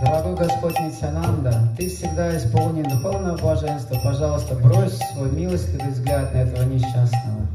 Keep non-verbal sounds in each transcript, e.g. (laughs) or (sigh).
Дорогой Господь Нитянанда, Ты всегда исполнен духовного блаженства. Пожалуйста, брось свой милостивый взгляд на этого несчастного.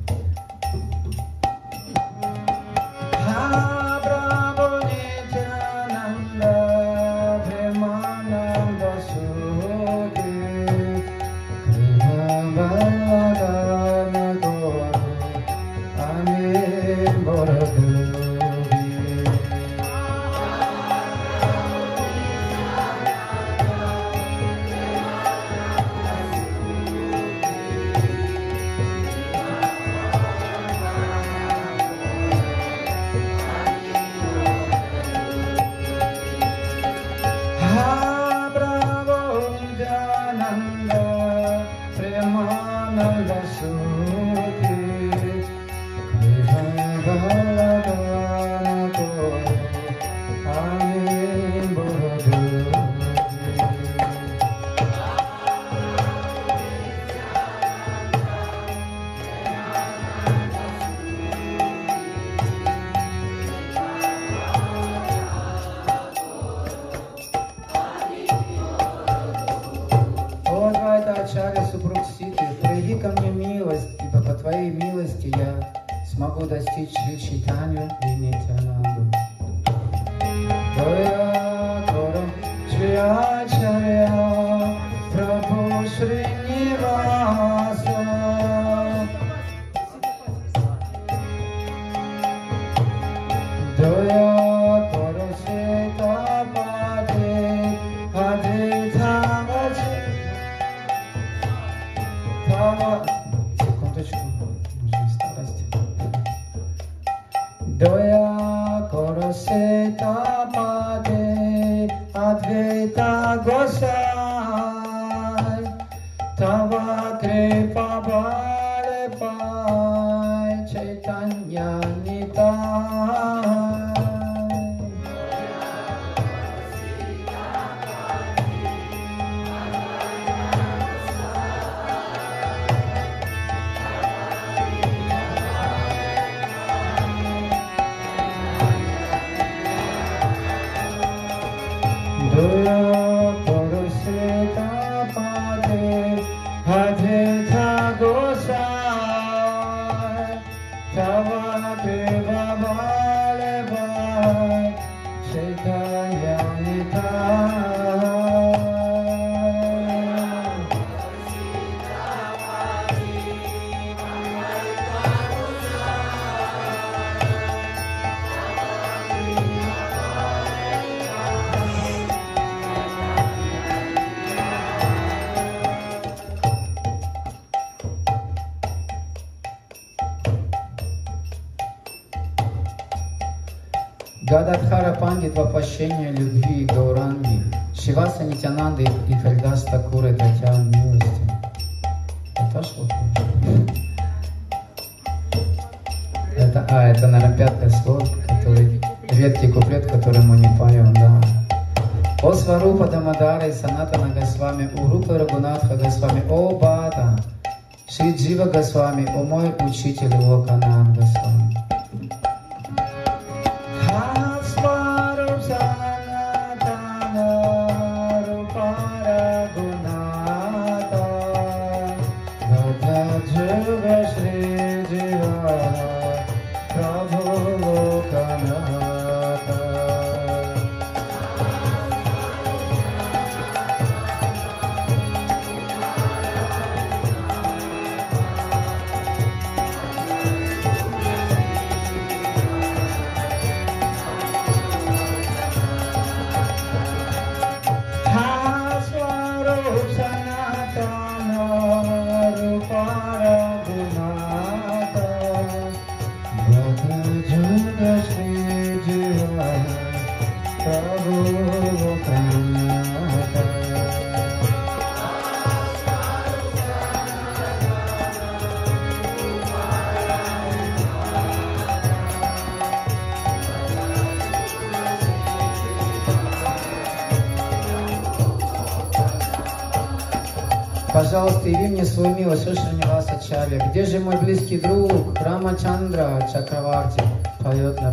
Джива Госвами, О мой учитель Локанан Пожалуйста, яви мне свою милость, Шушаниваса Ачарья. Где же мой близкий друг Рамачандра Чакраварти поет на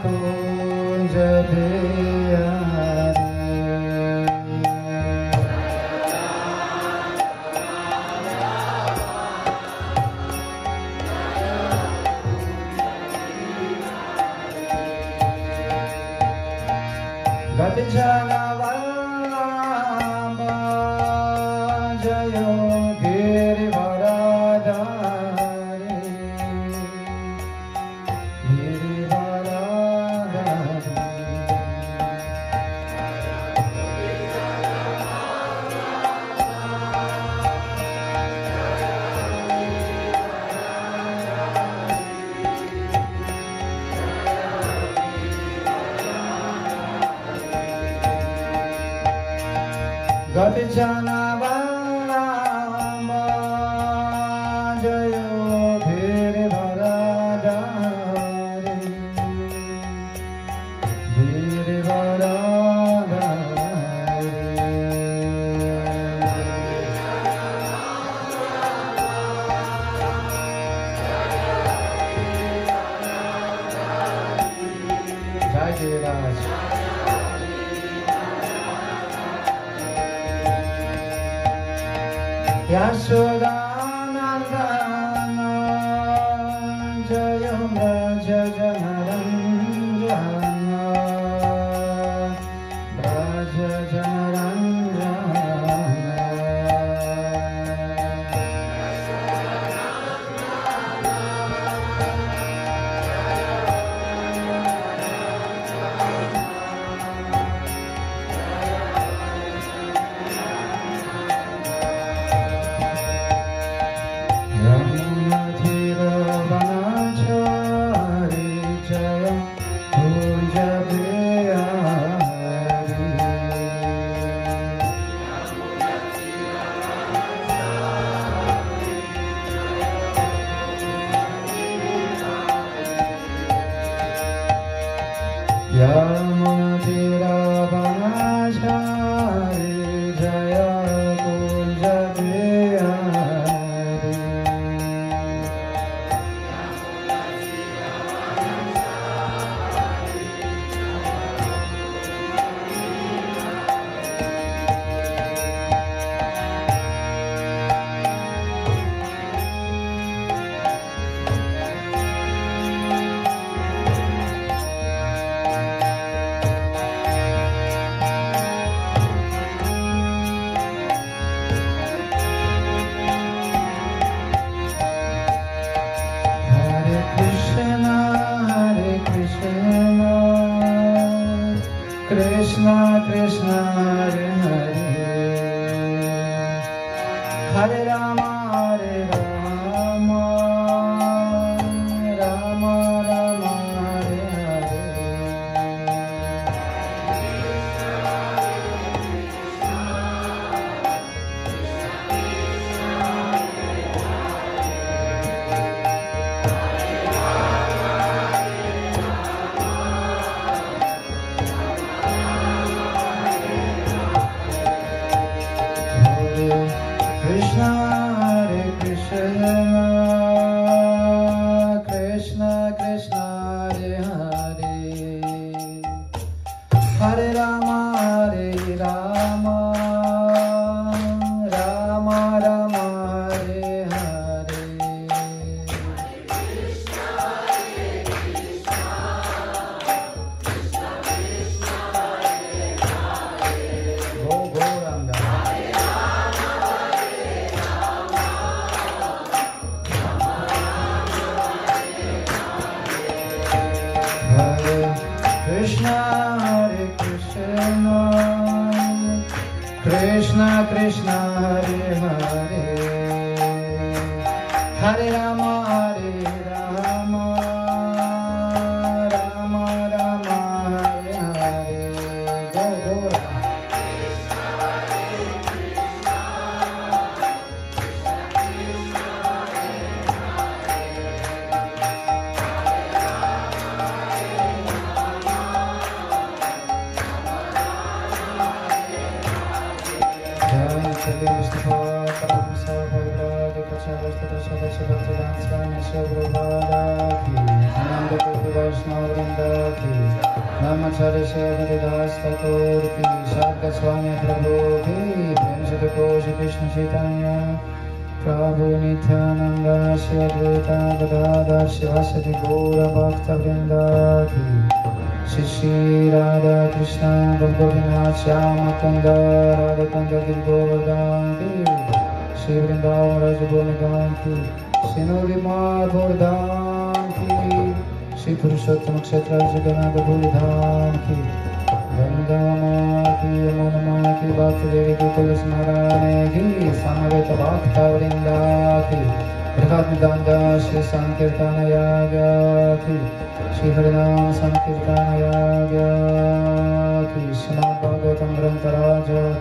Kunjabiyam já Radhatanga, Radhatanga Giri Govardhanki, Shri Vrindavan Rajabhumi Ganki, Shri Nurimar Bordhanki, Shri Purushottam Kshetra Bhakti Devi Ki Tulasi Maharani Samaveta Bhakta Vrindaki, Bhrivatmidanga Sankirtana Yagati, Shri Harinam Sankirtana Yagati, परंपरा जो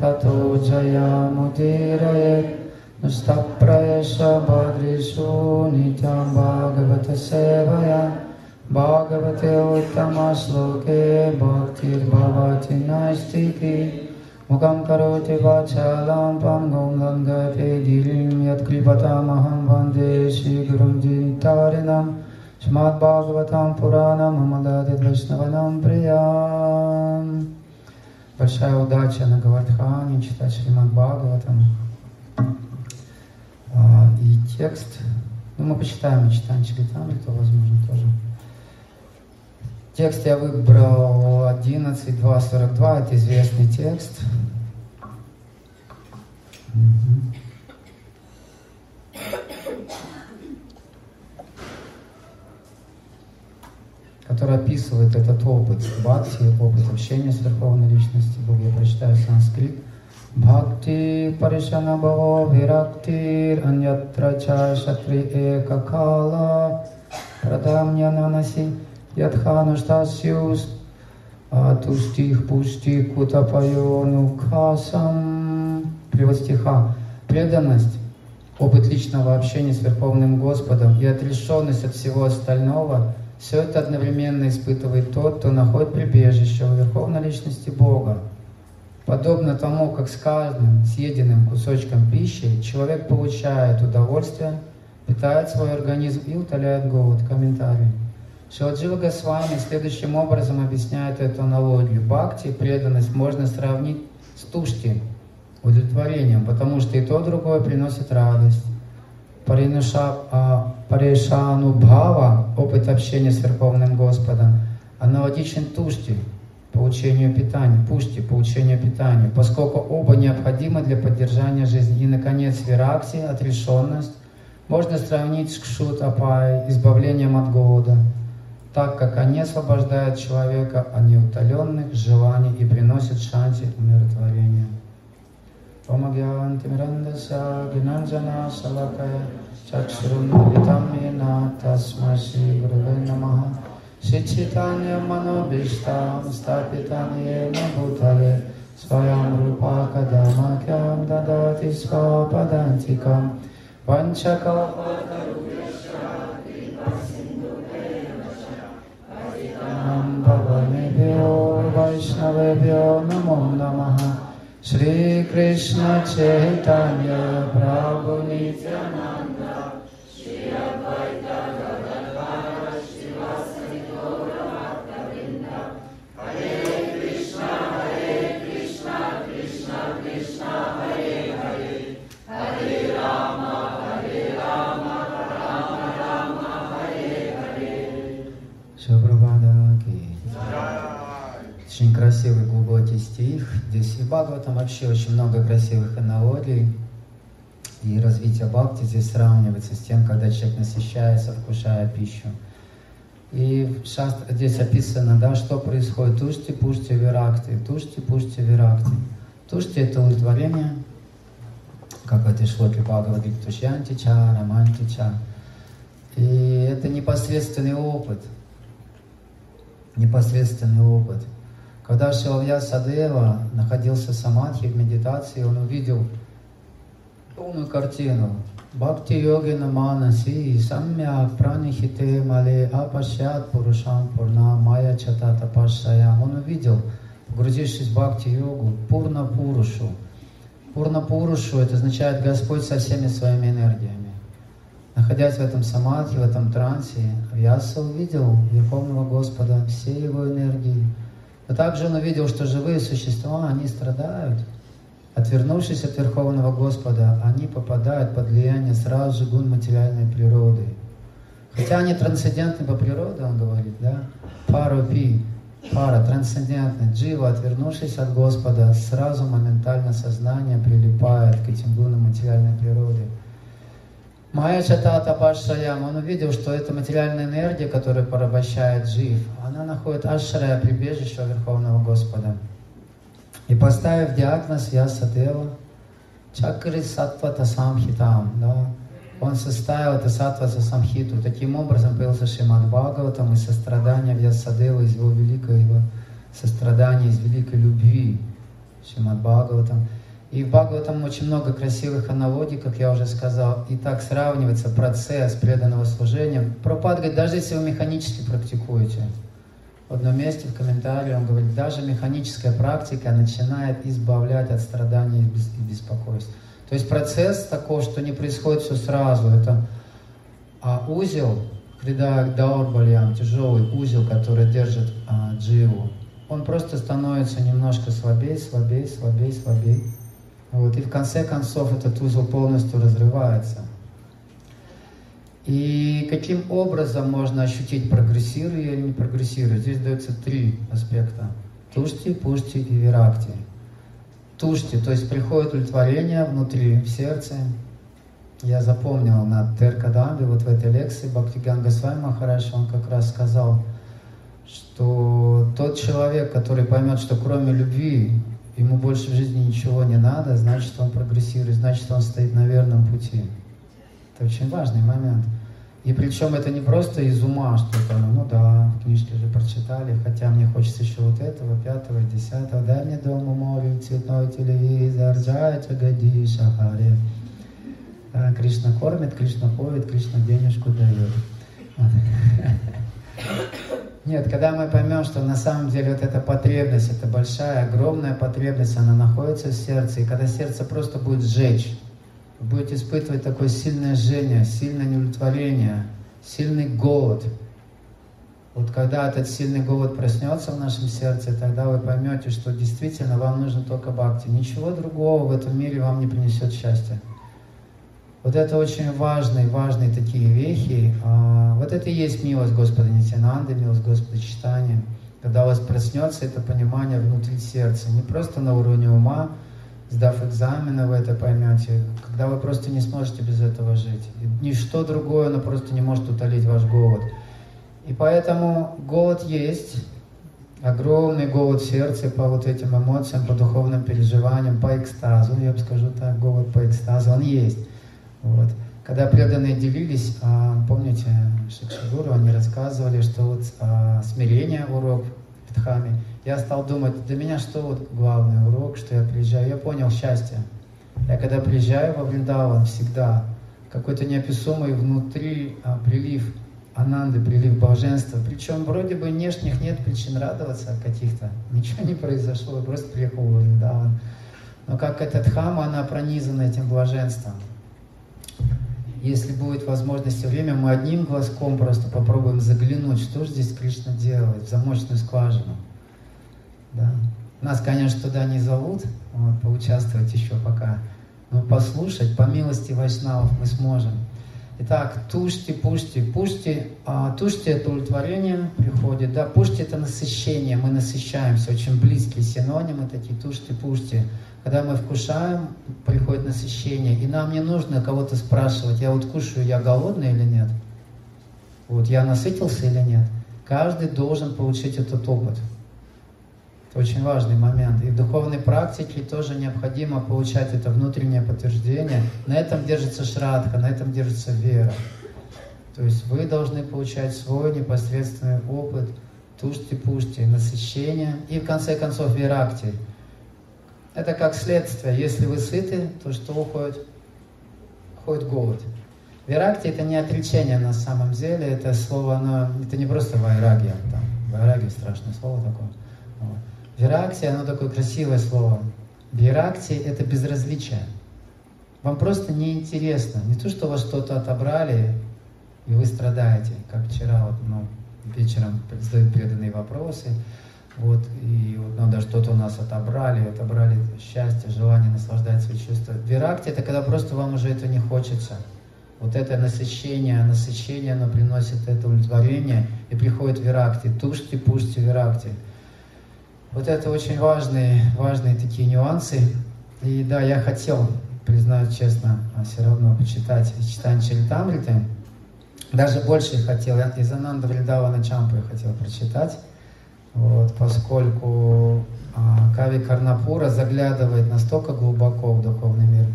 ततो जयामुदीरयेत् नुस्तप्रयश भद्रिषु नित्यं भागवतसेवया भागवते उत्तमश्लोके भक्तिर्भवति नैस्तिकी। मुखं करोति वाचालं पङ्गुं लङ्घते गिरिं यत्कृपतामहं वंदे श्रीगुरुं जितारिणं स्मद्भागवतं पुराणममदति वैष्णवनं большая удача на Гавардхане, читать Шримад Бхагаватам. А, и текст, ну мы почитаем, мы читаем это возможно, тоже. Текст я выбрал 11.2.42, это известный текст. Угу. который описывает этот опыт бхакти, опыт общения с Верховной Личностью Бога. Я прочитаю санскрит. Бхакти паришана бхаво вирактир аньятра чай шатри экакала прадамья нанаси ядхану штасиус атуштих пушти кутапайону касам. Привод стиха. Преданность опыт личного общения с Верховным Господом и отрешенность от всего остального – все это одновременно испытывает тот, кто находит прибежище у Верховной Личности Бога. Подобно тому, как с каждым съеденным кусочком пищи человек получает удовольствие, питает свой организм и утоляет голод. Комментарий. Шиладжива Госвами следующим образом объясняет эту аналогию. Бхакти, преданность, можно сравнить с тушти, удовлетворением, потому что и то, и другое приносит радость. А, Паришану Бхава, опыт общения с Верховным Господом, аналогичен тушти, получению питания, пушти, получению питания, поскольку оба необходимы для поддержания жизни. И, наконец, виракти, отрешенность, можно сравнить с кшутапай, избавлением от голода, так как они освобождают человека от неутоленных желаний и приносят шанти त्वमज्ञान्तिमिरन्दस्य गिनञ्जना शलकय चक्षुरुन्मिलितं येन तस्मै श्रीगुरुवे नमः। शिक्षितान्यमनोभीष्टां भूतले स्वयं रूपा कदा मह्यं ददाति स्वपदान्तिकं। भवनेभ्यो वैष्णवेभ्यो नमो नमः। श्री श्रीकृष्णचैतन्य प्रभु नित्यानन्द красивый глубокий стих. Здесь в Бхагаватам вообще очень много красивых аналогий. И развитие бхакти здесь сравнивается с тем, когда человек насыщается, вкушая пищу. И в шастре здесь описано, да, что происходит. Тушти, пушти, виракти. Тушти, пушти, виракти. Тушти – это удовлетворение, как в этой шлоке Бхагавады, тушьянтича, романтича. И это непосредственный опыт. Непосредственный опыт – когда Шилавья Садева находился в самадхи, в медитации, он увидел полную картину. Бхакти йогина манаси самья пранихите мале апашят пурушам пурна майя чатата пашая. Он увидел, погрузившись в бхакти-йогу, пурна пурушу. Пурна пурушу, это означает Господь со всеми своими энергиями. Находясь в этом самадхи, в этом трансе, Вьяса увидел Верховного Господа, все его энергии, но также он увидел, что живые существа, они страдают. Отвернувшись от Верховного Господа, они попадают под влияние сразу же гун материальной природы. Хотя они трансцендентны по природе, он говорит, да? Парупи, пара, трансцендентный. Джива, отвернувшись от Господа, сразу моментально сознание прилипает к этим гунам материальной природы. Майя Чатата Пашаям, он увидел, что эта материальная энергия, которая порабощает жив, она находит Ашрая, прибежище Верховного Господа. И поставив диагноз Ясадева, Чакри Сатвата Самхитам, да, он составил это Сатвата Самхиту. Таким образом появился Шимад Бхагаватам и сострадание Вьясадева из его великого сострадания, из великой любви Шимад Бхагаватам. И в Бхагаватам очень много красивых аналогий, как я уже сказал. И так сравнивается процесс преданного служения. Пропад говорит, даже если вы механически практикуете, в одном месте в комментарии он говорит, даже механическая практика начинает избавлять от страданий и беспокойств. То есть процесс такой, что не происходит все сразу. Это а узел, Крида Даурбальям, тяжелый узел, который держит а, дживу, он просто становится немножко слабее, слабее, слабее, слабее. Вот, и в конце концов этот узел полностью разрывается. И каким образом можно ощутить, прогрессирую или не прогрессирую? Здесь дается три аспекта. Тушти, пушти и виракти. Тушти, то есть приходит удовлетворение внутри, в сердце. Я запомнил на Теркадамбе, вот в этой лекции Бхактиганга Свами Махараш, он как раз сказал, что тот человек, который поймет, что кроме любви ему больше в жизни ничего не надо, значит, он прогрессирует, значит, он стоит на верном пути. Это очень важный момент. И причем это не просто из ума что-то, ну да, в книжке же прочитали, хотя мне хочется еще вот этого, пятого, десятого, дай мне дома море, цветной телевизор, джай чагади шахаре. Да, Кришна кормит, Кришна поет, Кришна денежку дает. (laughs) Нет, когда мы поймем, что на самом деле вот эта потребность, это большая, огромная потребность, она находится в сердце, и когда сердце просто будет сжечь, вы будете испытывать такое сильное жжение, сильное неудовлетворение, сильный голод. Вот когда этот сильный голод проснется в нашем сердце, тогда вы поймете, что действительно вам нужно только бхакти. Ничего другого в этом мире вам не принесет счастья. Вот это очень важные, важные такие вехи. А, вот это и есть милость Господа Нитянанды, милость Господа Читания. Когда у вас проснется это понимание внутри сердца, не просто на уровне ума, сдав экзамены, вы это поймете, когда вы просто не сможете без этого жить. Ничто другое, оно просто не может утолить ваш голод. И поэтому голод есть, огромный голод в сердце по вот этим эмоциям, по духовным переживаниям, по экстазу, я бы скажу так, голод по экстазу, он есть. Вот. Когда преданные делились, а, помните, Шикшигуру, они рассказывали, что вот а, смирение урок в Дхаме, я стал думать, для меня что вот главный урок, что я приезжаю, я понял счастье. Я когда приезжаю во Вриндаван, всегда какой-то неописуемый внутри а, прилив ананды, прилив блаженства. Причем вроде бы внешних нет причин радоваться каких-то. (laughs) Ничего не произошло, я просто приехал в Вриндаван. Но как этот хама, она пронизана этим блаженством. Если будет возможность и время, мы одним глазком просто попробуем заглянуть, что же здесь Кришна делает, в замочную скважину. Да. Нас, конечно, туда не зовут, вот, поучаствовать еще пока, но послушать, по милости Вайшнавов мы сможем. Итак, тушти, пушти. Пушти, а, тушти это удовлетворение приходит, да, пушти это насыщение, мы насыщаемся, очень близкие синонимы такие, тушти, пушти. Когда мы вкушаем, приходит насыщение, и нам не нужно кого-то спрашивать, я вот кушаю, я голодный или нет? Вот я насытился или нет? Каждый должен получить этот опыт. Это очень важный момент. И в духовной практике тоже необходимо получать это внутреннее подтверждение. На этом держится шрадха, на этом держится вера. То есть вы должны получать свой непосредственный опыт тушти-пушти, насыщения и в конце концов веракти. Это как следствие. Если вы сыты, то что уходит? Уходит голод. Виракти это не отречение на самом деле, это слово, оно, это не просто вайрагия, там, вайрагия страшное слово такое. Вот. Виракти, оно такое красивое слово. Виракти это безразличие. Вам просто неинтересно. Не то, что вас что-то отобрали, и вы страдаете, как вчера вот, ну, вечером задают преданные вопросы, вот, и вот надо что-то у нас отобрали, отобрали счастье, желание наслаждать свои чувства. Виракти – это когда просто вам уже это не хочется. Вот это насыщение, насыщение, оно приносит это удовлетворение, и приходит виракти, тушьте, пушьте виракти. Вот это очень важные, важные такие нюансы. И да, я хотел, признаюсь честно, а все равно почитать читание Чаритамриты. Даже больше хотел, я из Ананда Вриндавана Чампы хотел прочитать вот, поскольку а, Кави Карнапура заглядывает настолько глубоко в духовный мир,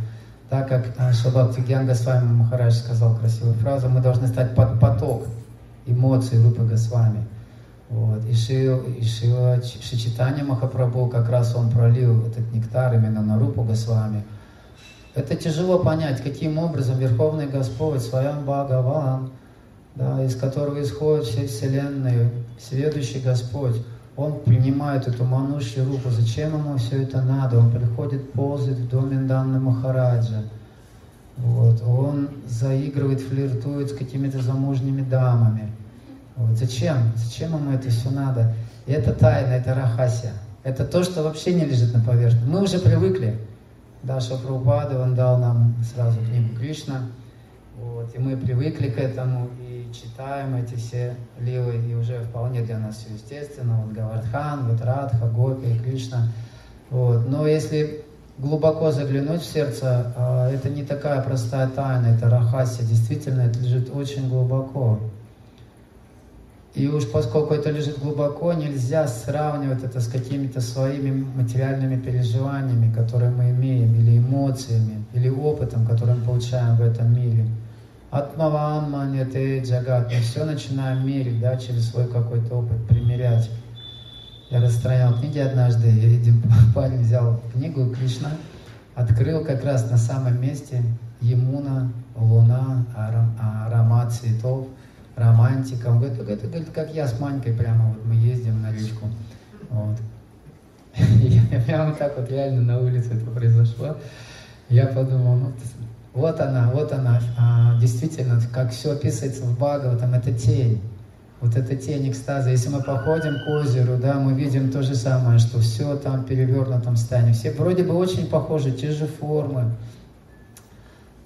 так как а, Гьянга с вами Махарадж сказал красивую фразу, мы должны стать под поток эмоций Рупы Госвами. Вот. И, Ши, и Шива Шичитания Махапрабху, как раз он пролил этот нектар именно на Рупу Госвами. Это тяжело понять, каким образом Верховный Господь, Своям Бхагаван, да, из которого исходят все вселенные, Всеведущий Господь, Он принимает эту манушью руку. Зачем ему все это надо? Он приходит, ползает в доме Данны Махараджа. Вот. Он заигрывает, флиртует с какими-то замужними дамами. Вот. Зачем? Зачем ему это все надо? И это тайна, это рахасия. Это то, что вообще не лежит на поверхности. Мы уже привыкли. Даша Прабхупада, он дал нам сразу книгу Кришна. Вот. И мы привыкли к этому. Читаем эти все ливы, и уже вполне для нас все естественно. Вот Гавардхан, вот Радха, Гопи и Кришна. Вот. Но если глубоко заглянуть в сердце, а, это не такая простая тайна, это рахасия, действительно, это лежит очень глубоко. И уж поскольку это лежит глубоко, нельзя сравнивать это с какими-то своими материальными переживаниями, которые мы имеем, или эмоциями, или опытом, который мы получаем в этом мире. Атмаван маньяте джагат. Мы все начинаем мерить, да, через свой какой-то опыт, примерять. Я распространял книги однажды, и один (laughs) парень взял книгу Кришна, открыл как раз на самом месте Емуна, Луна, аром, аромат цветов, романтика. Он говорит, это, говорит, как я с Манькой прямо вот мы ездим на речку. Вот. (laughs) Я прямо так вот реально на улице это произошло. Я подумал, ну, вот она, вот она, а, действительно, как все описывается в Бхагаватам, это тень. Вот эта тень экстаза. Если мы походим к озеру, да, мы видим то же самое, что все там перевернутом станет. Все вроде бы очень похожи, те же формы,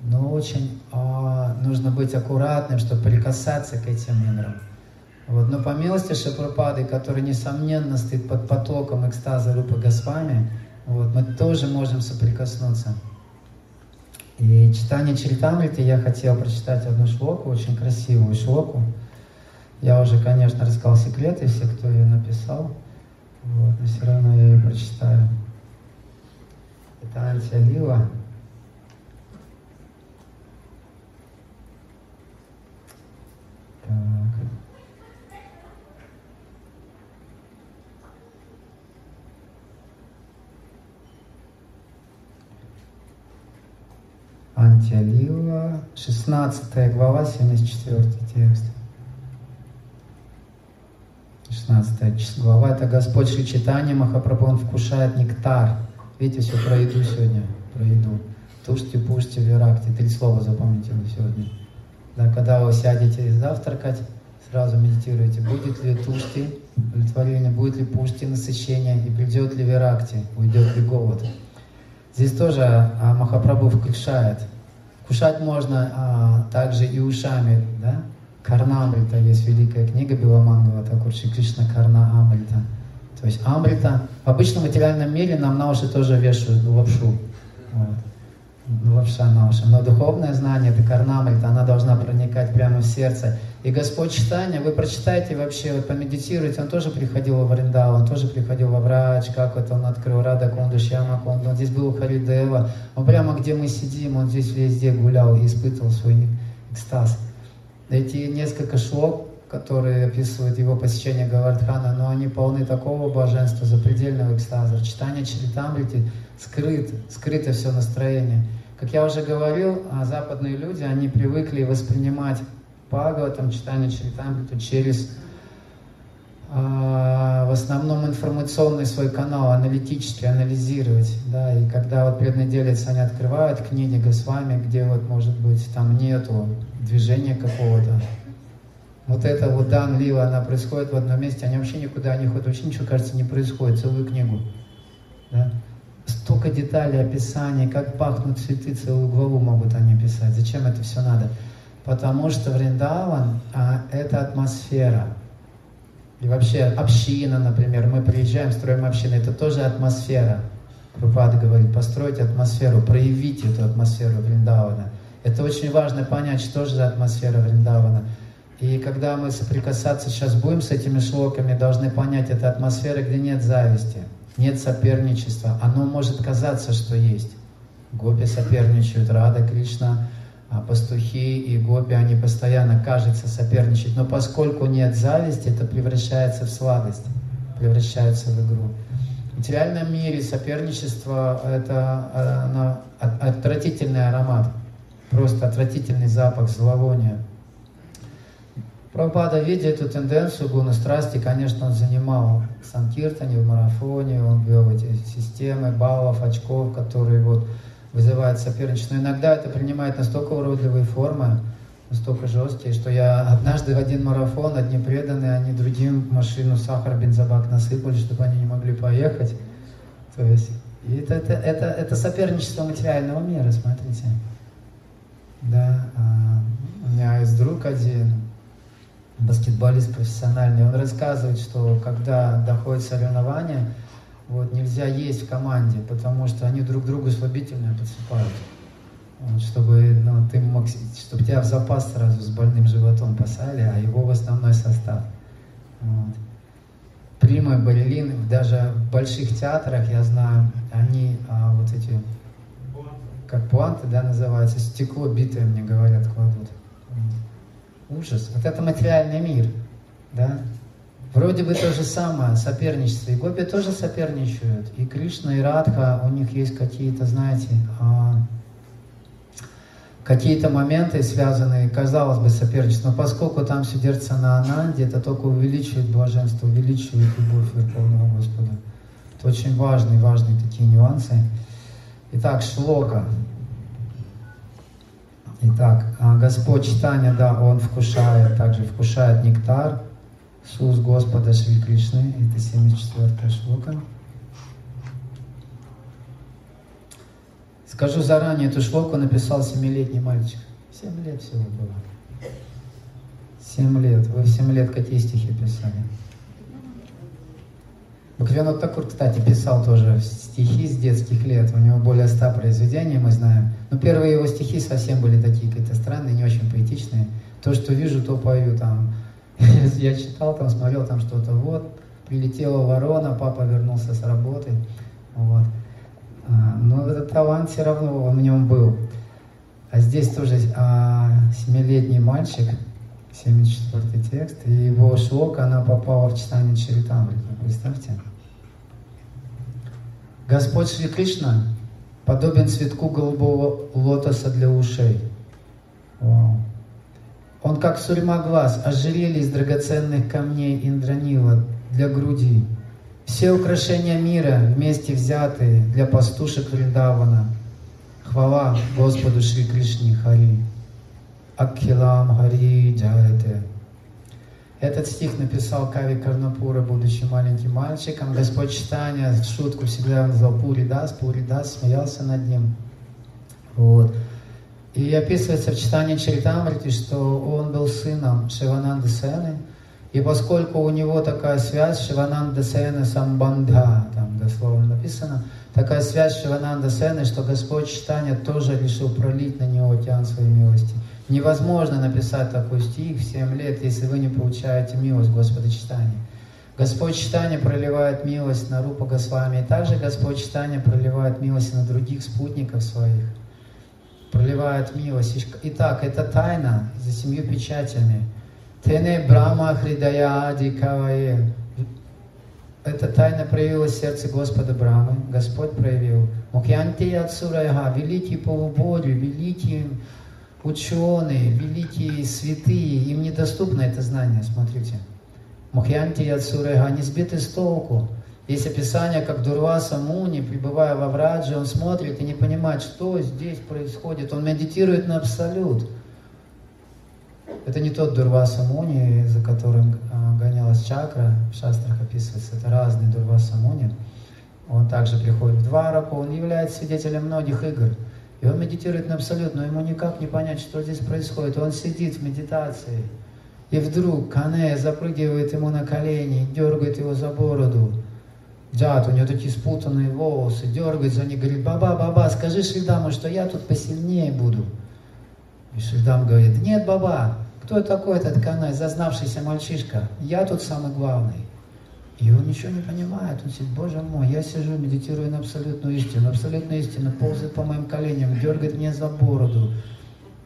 но очень а, нужно быть аккуратным, чтобы прикасаться к этим мирам. Вот. Но по милости Шапрапады, который, несомненно, стоит под потоком экстаза Рупы Госвами, вот, мы тоже можем соприкоснуться. И читание Чаритамриты я хотел прочитать одну шлоку, очень красивую шлоку. Я уже, конечно, рассказал секреты все, кто ее написал, вот, но все равно я ее прочитаю. Это Антия Лила. Так. Антиалила, 16 глава, 74 текст. 16 глава, это Господь Шри Читания Махапрабху, он вкушает нектар. Видите, все про еду сегодня, про еду. Тушьте, пушьте, веракте. Три слова запомните вы сегодня. Да, когда вы сядете завтракать, сразу медитируйте, будет ли тушти, удовлетворение, будет ли пушти, насыщение, и придет ли веракти, уйдет ли голод. Здесь тоже а, Махапрабху вкушает. Кушать можно а, также и ушами, да? Карна Амрита есть великая книга Биламангова, такой Шри Кришна Карна Амрита. То есть Амрита. В обычном материальном мире нам на уши тоже вешают лапшу. Вот. Но духовное знание, это Карнамрита, она должна проникать прямо в сердце. И Господь читания, вы прочитайте вообще, вот помедитируйте, он тоже приходил в Вриндау, он тоже приходил во врач, как вот он открыл Рада Конду, Шьяма Конду, он здесь был у Харидева, он прямо где мы сидим, он здесь везде гулял и испытывал свой экстаз. Эти несколько шлок, которые описывают его посещение Гавардхана, но они полны такого блаженства, запредельного экстаза. Читание Чаритамрити скрыт, скрыто все настроение. Как я уже говорил, а западные люди, они привыкли воспринимать Бхагаватам, читание Чаритамриту через а, в основном информационный свой канал, аналитически анализировать, да, и когда вот преданные делятся, они открывают книги Госвами, где вот, может быть, там нету движения какого-то. Вот это вот дан, лила, она происходит в одном месте, они вообще никуда не ходят, вообще ничего, кажется, не происходит, целую книгу, да. Столько деталей, описаний, как пахнут цветы, целую главу могут они писать. Зачем это все надо? Потому что Вриндаван а, – это атмосфера. И вообще община, например, мы приезжаем, строим общину, это тоже атмосфера. Крупада говорит, постройте атмосферу, проявите эту атмосферу Вриндавана. Это очень важно понять, что же за атмосфера Вриндавана. И когда мы соприкасаться сейчас будем с этими шлоками, должны понять, это атмосфера, где нет зависти, нет соперничества. Оно может казаться, что есть. Гопи соперничают, Рада, Кришна, а пастухи и гопи, они постоянно, кажется, соперничают. Но поскольку нет зависти, это превращается в сладость, превращается в игру. В материальном мире соперничество – это оно, отвратительный аромат, просто отвратительный запах, зловония. Прабхупада, видя эту тенденцию гуна страсти, конечно, он занимал в Санкиртане, в марафоне, он вел эти системы баллов, очков, которые вот вызывает соперничество. Но иногда это принимает настолько уродливые формы, настолько жесткие, что я однажды в один марафон, одни преданные, они другим машину сахар, бензобак насыпали, чтобы они не могли поехать. То есть, это, это, это, это соперничество материального мира, смотрите. Да, а, у меня есть друг один, баскетболист профессиональный, он рассказывает, что когда доходит соревнования, вот, нельзя есть в команде, потому что они друг другу слабительное подсыпают. Вот, чтобы ну, ты мог, чтобы тебя в запас сразу с больным животом посали, а его в основной состав. Вот. Примы, балерины, даже в больших театрах, я знаю, они а, вот эти, как пуанты, да, называются, стекло битое, мне говорят, кладут. Ужас. Вот это материальный мир, да. Вроде бы то же самое, соперничество. И гопи тоже соперничают. И Кришна, и Радха, у них есть какие-то, знаете, а, какие-то моменты, связанные, казалось бы, соперничеством, но поскольку там все держится на Ананде, это только увеличивает блаженство, увеличивает любовь Верховного Господа. Это очень важные, важные такие нюансы. Итак, шлока. Итак, а, Господь читания, да, Он вкушает, также вкушает нектар с уст Господа Шри Кришны. Это 74 шлока. Скажу заранее, эту шлоку написал семилетний мальчик. Семь лет всего было. Семь лет. Вы в семь лет какие стихи писали? Бхактивинод Такур, кстати, писал тоже стихи с детских лет. У него более ста произведений, мы знаем. Но первые его стихи совсем были такие какие-то странные, не очень поэтичные. То, что вижу, то пою там. (laughs) Я читал, там смотрел, там что-то. Вот, прилетела ворона, папа вернулся с работы. Вот. А, но этот талант все равно он в нем был. А здесь тоже а, семилетний мальчик, 74 текст, и его шлока, она попала в читание Чаритамрити. Представьте. Господь Шри Кришна подобен цветку голубого лотоса для ушей. Он как сурьма глаз, ожерелье из драгоценных камней Индранила для груди. Все украшения мира вместе взятые для пастушек Вриндавана. Хвала Господу Шри Кришне Хари. Акхилам Хари Джаяте. Этот стих написал Кави Карнапура, будучи маленьким мальчиком. Господь читания шутку всегда назвал Пури Дас, Пури Дас, смеялся над ним. Вот. И описывается в читании Чаритамрити, что он был сыном Шивананды Сены, и поскольку у него такая связь Шивананда Сены Самбандха, там дословно написано, такая связь Шивананда Сены, что Господь читания тоже решил пролить на него океан своей милости. Невозможно написать такой стих в 7 лет, если вы не получаете милость Господа читания. Господь читания проливает милость на Рупа Госвами, и также Господь читания проливает милость на других спутников своих. Проливает милость. Итак, это тайна за семью печатями. Тене Брама Хридая Адикавае. Эта тайна проявилась в сердце Господа Брамы. Господь проявил. Мукьянти Ацурайха, великий полубоги, великий ученые, великие святые, им недоступно это знание, смотрите. Мухьянти и Ацурега, они сбиты с толку. Есть описание, как Дурваса Муни, пребывая во Врадже, он смотрит и не понимает, что здесь происходит. Он медитирует на Абсолют. Это не тот Дурваса Муни, за которым а, гонялась чакра, в шастрах описывается, это разный Дурваса Муни. Он также приходит в Двараку, он является свидетелем многих игр. И он медитирует на абсолют, но ему никак не понять, что здесь происходит. Он сидит в медитации, и вдруг Кане запрыгивает ему на колени, дергает его за бороду. Джат, у него такие спутанные волосы, дергает за них, говорит, баба, баба, скажи Шридаму, что я тут посильнее буду. И Шридам говорит, нет, баба, кто такой этот Канай, зазнавшийся мальчишка? Я тут самый главный. И он ничего не понимает. Он сидит, боже мой, я сижу, медитирую на абсолютную истину. Абсолютная истина ползает по моим коленям, дергает меня за бороду.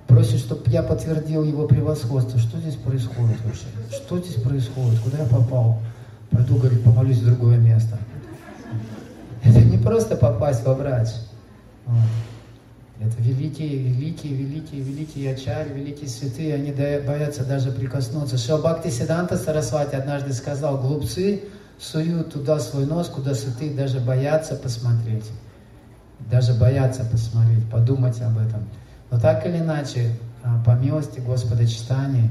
Просит, чтобы я подтвердил его превосходство. Что здесь происходит вообще? Что здесь происходит? Куда я попал? Пойду, говорит, помолюсь в другое место. Это не просто попасть во врач. Это великие, великие, великие, великие ачари, великие святые, они боятся даже прикоснуться. Шилбхакти Сиданта Сарасвати однажды сказал, глупцы суют туда свой нос, куда святые даже боятся посмотреть. Даже боятся посмотреть, подумать об этом. Но так или иначе, а, по милости Господа читания,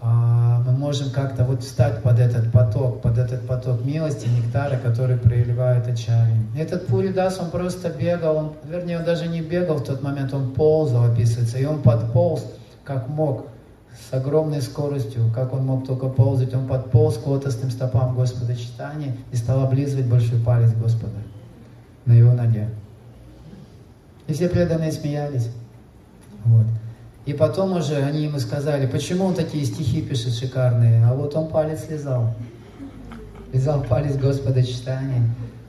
а, мы можем как-то вот встать под этот поток, под этот поток милости, нектара, который проливает Ачари. Этот Пуридас, он просто бегал, он, вернее, он даже не бегал в тот момент, он ползал, описывается, и он подполз, как мог, с огромной скоростью, как он мог только ползать, он подполз к лотосным стопам Господа читания и стал облизывать большой палец Господа на его ноге. И все преданные смеялись. Вот. И потом уже они ему сказали, почему он такие стихи пишет шикарные, а вот он палец лизал. Лизал палец Господа читания.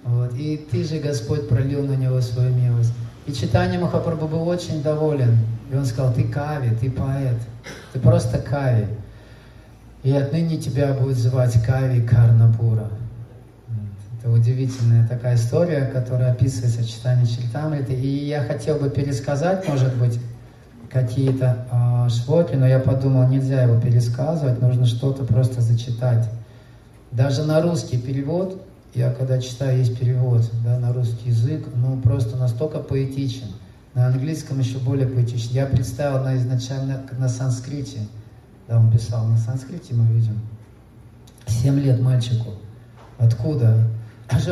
Вот. И ты же, Господь, пролил на него свою милость. И читание Махапрабху был очень доволен. И он сказал, ты Кави, ты поэт, ты просто Кави. И отныне тебя будет звать Кави Карнапура. Это удивительная такая история, которая описывается в читании Читамриты. И я хотел бы пересказать, может быть, какие-то э, шлоки, но я подумал, нельзя его пересказывать, нужно что-то просто зачитать. Даже на русский перевод, я когда читаю, есть перевод да, на русский язык, ну просто настолько поэтичен. На английском еще более поэтичен. Я представил на изначально на санскрите, да, он писал на санскрите, мы видим. Семь лет мальчику. Откуда?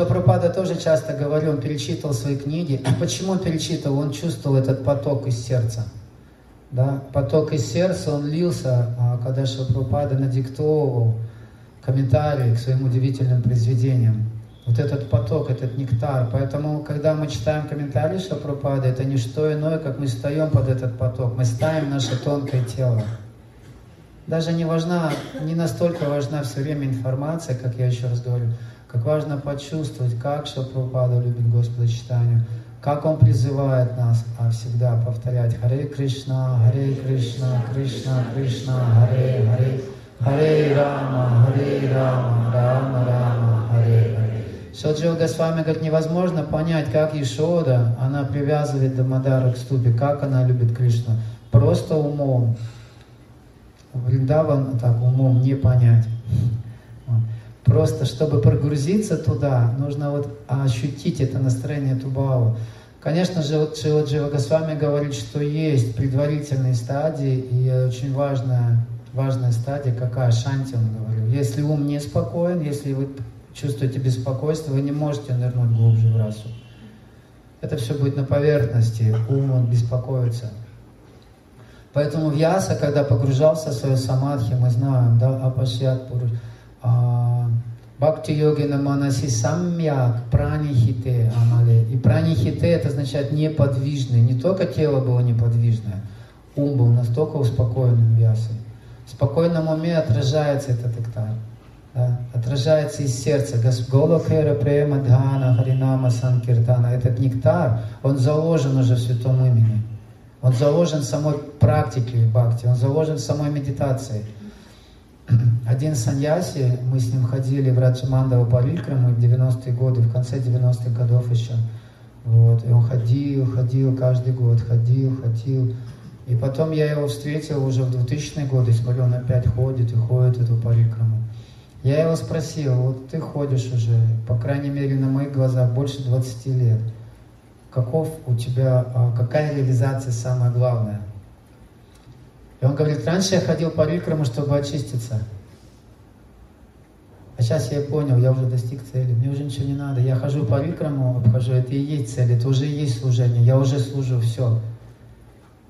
Пропада тоже часто говорил, он перечитывал свои книги. Почему он перечитывал? Он чувствовал этот поток из сердца. Да? Поток из сердца, он лился, а когда Шапрупада надиктовывал комментарии к своим удивительным произведениям. Вот этот поток, этот нектар. Поэтому, когда мы читаем комментарии Шапрупады, это не что иное, как мы встаем под этот поток. Мы ставим наше тонкое тело. Даже не важна, не настолько важна все время информация, как я еще раз говорю, как важно почувствовать, как Шапрупада любит Господа читанию, как он призывает нас а всегда повторять Харе Кришна, Харе Кришна, Кришна, Кришна, Харе Харе, Харе Рама, Харе Рама, Рама Рама, Шаджива Госвами говорит, невозможно понять, как Ишода, она привязывает Дамадара к ступе, как она любит Кришну. Просто умом. Вриндаван так умом не понять. Просто, чтобы прогрузиться туда, нужно вот ощутить это настроение Тубаву. Конечно же, вот Шила Госвами говорит, что есть предварительные стадии, и очень важная, важная стадия, какая Шанти, он говорил. Если ум не спокоен, если вы чувствуете беспокойство, вы не можете нырнуть глубже в расу. Это все будет на поверхности, ум он беспокоится. Поэтому Вьяса, когда погружался в свою самадхи, мы знаем, да, Апашьят Пуруш, а, Бхакти йогина манаси самьяк пранихите амале. И пранихите это означает неподвижный. Не только тело было неподвижное, ум был настолько успокоенным Вьясой. В спокойном уме отражается этот эктар. Отражается из сердца. Голокера према дхана харинама санкиртана. Этот нектар, он заложен уже в святом имени. Он заложен в самой практике бхакти, он заложен в самой медитации. (clears throat) Один саньяси, мы с ним ходили в Раджамандаву по Вилькраму в 90-е годы, в конце 90-х годов еще. Вот, и он ходил, ходил каждый год, ходил, ходил. И потом я его встретил уже в 2000-е годы, смотрю, он опять ходит и ходит эту парикраму. Я его спросил, вот ты ходишь уже, по крайней мере, на моих глазах, больше 20 лет каков у тебя, а, какая реализация самая главная. И он говорит, раньше я ходил по Викраму, чтобы очиститься. А сейчас я понял, я уже достиг цели, мне уже ничего не надо. Я хожу по Викраму, обхожу, это и есть цель, это уже и есть служение, я уже служу, все.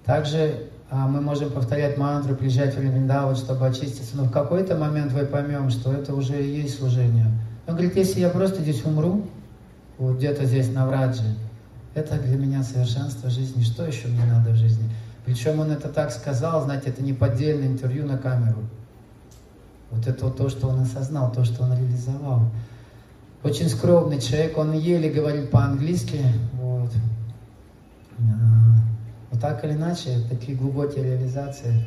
Также мы можем повторять мантру, приезжать в Вриндаван, чтобы очиститься, но в какой-то момент вы поймем, что это уже и есть служение. Он говорит, если я просто здесь умру, вот где-то здесь на Враджи, это для меня совершенство жизни. Что еще мне надо в жизни? Причем он это так сказал, знаете, это не поддельное интервью на камеру. Вот это вот то, что он осознал, то, что он реализовал. Очень скромный человек, он еле говорит по-английски. Вот. Вот так или иначе, такие глубокие реализации.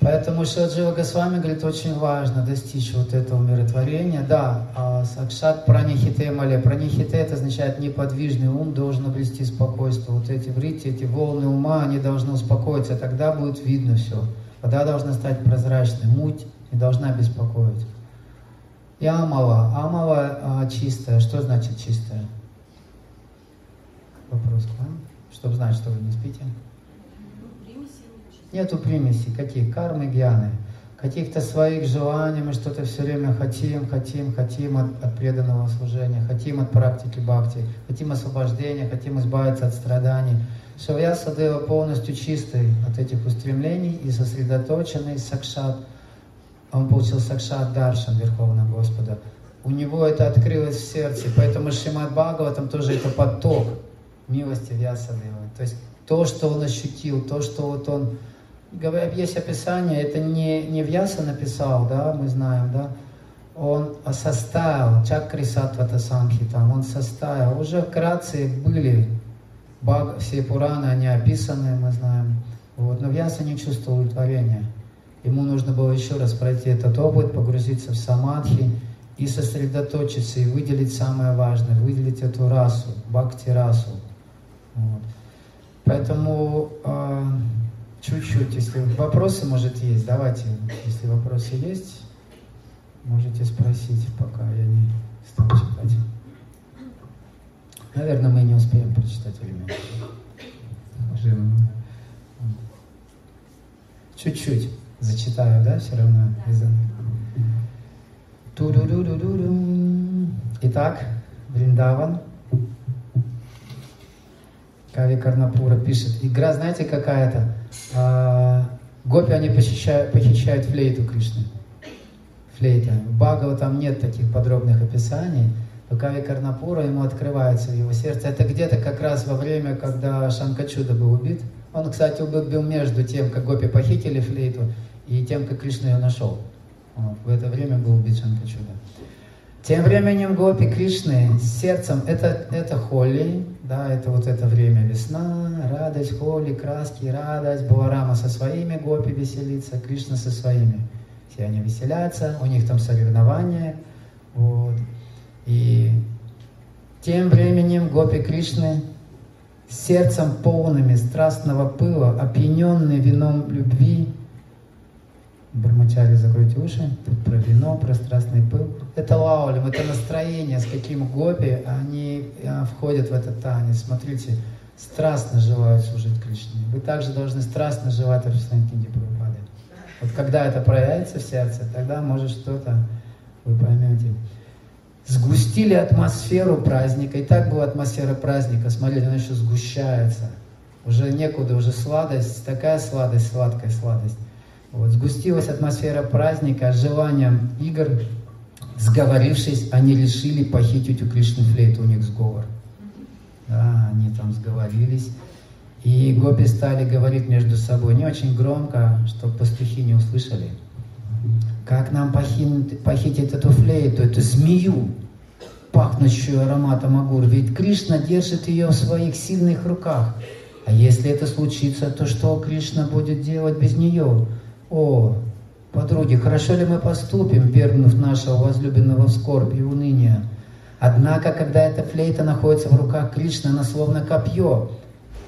Поэтому Шаджива Госвами говорит, очень важно достичь вот этого умиротворения. Да, а Сакшат Пранихите Мале. Пранихите это означает неподвижный ум должен обрести спокойствие. Вот эти врити, эти волны ума, они должны успокоиться, тогда будет видно все. Вода должна стать прозрачной, муть не должна беспокоить. И амала. Амала а, чистая. Что значит чистая? Вопрос к. Чтобы знать, что вы не спите. Нету примесей, каких? Кармы, гьяны. Каких-то своих желаний мы что-то все время хотим, хотим, хотим от, от преданного служения, хотим от практики бхакти, хотим освобождения, хотим избавиться от страданий. Шавья Садева полностью чистый от этих устремлений и сосредоточенный сакшат. Он получил сакшат даршан Верховного Господа. У него это открылось в сердце, поэтому Шимат там тоже это поток милости Вьясадева. То есть то, что он ощутил, то, что вот он говорят, есть описание, это не, не Вьяса написал, да, мы знаем, да, он составил, Чакри Сатвата там, он составил, уже вкратце были баг, все Пураны, они описаны, мы знаем, вот, но Вьяса не чувствовал удовлетворения. Ему нужно было еще раз пройти этот опыт, погрузиться в самадхи и сосредоточиться, и выделить самое важное, выделить эту расу, бхакти расу. Вот. Поэтому э, Чуть-чуть, если вопросы, может, есть, давайте, если вопросы есть, можете спросить, пока я не стал читать. Наверное, мы не успеем прочитать время. Чуть-чуть зачитаю, да, все равно. Итак, Вриндаван. Кави Карнапура пишет. Игра, знаете, какая-то? А, гопи, они похищают, похищают флейту Кришны. Флейта. В Бхагава там нет таких подробных описаний. Но Кави Карнапура ему открывается в его сердце. Это где-то как раз во время, когда Шанкачуда был убит. Он, кстати, убил между тем, как гопи похитили флейту, и тем, как Кришна ее нашел. Вот. В это время был убит Шанкачуда. Тем временем гопи Кришны с сердцем, это, это Холли, да, это вот это время весна, радость, Холли, краски, радость, Баларама со своими гопи веселится, Кришна со своими. Все они веселятся, у них там соревнования, вот. И тем временем гопи Кришны сердцем полными страстного пыла, опьяненные вином любви, Бармачари, закройте уши, тут про вино, про страстный пыл. Это лаулем, это настроение, с каким гопи они а, входят в этот танец. Смотрите, страстно желают служить Кришне. Вы также должны страстно желать Аршан Кинди Прабхупады. Вот когда это проявится в сердце, тогда может что-то вы поймете. Сгустили атмосферу праздника. И так была атмосфера праздника. Смотрите, она еще сгущается. Уже некуда, уже сладость, такая сладость, сладкая сладость. Вот, сгустилась атмосфера праздника, желанием игр, сговорившись, они решили похитить у Кришны флейту, у них сговор. Да, они там сговорились. И гопи стали говорить между собой не очень громко, чтобы пастухи не услышали. Как нам похитить, похитить эту флейту, эту змею, пахнущую ароматом агур? Ведь Кришна держит ее в своих сильных руках. А если это случится, то что Кришна будет делать без нее? О, подруги, хорошо ли мы поступим, вернув нашего возлюбленного в скорбь и уныние? Однако, когда эта флейта находится в руках Кришны, она словно копье.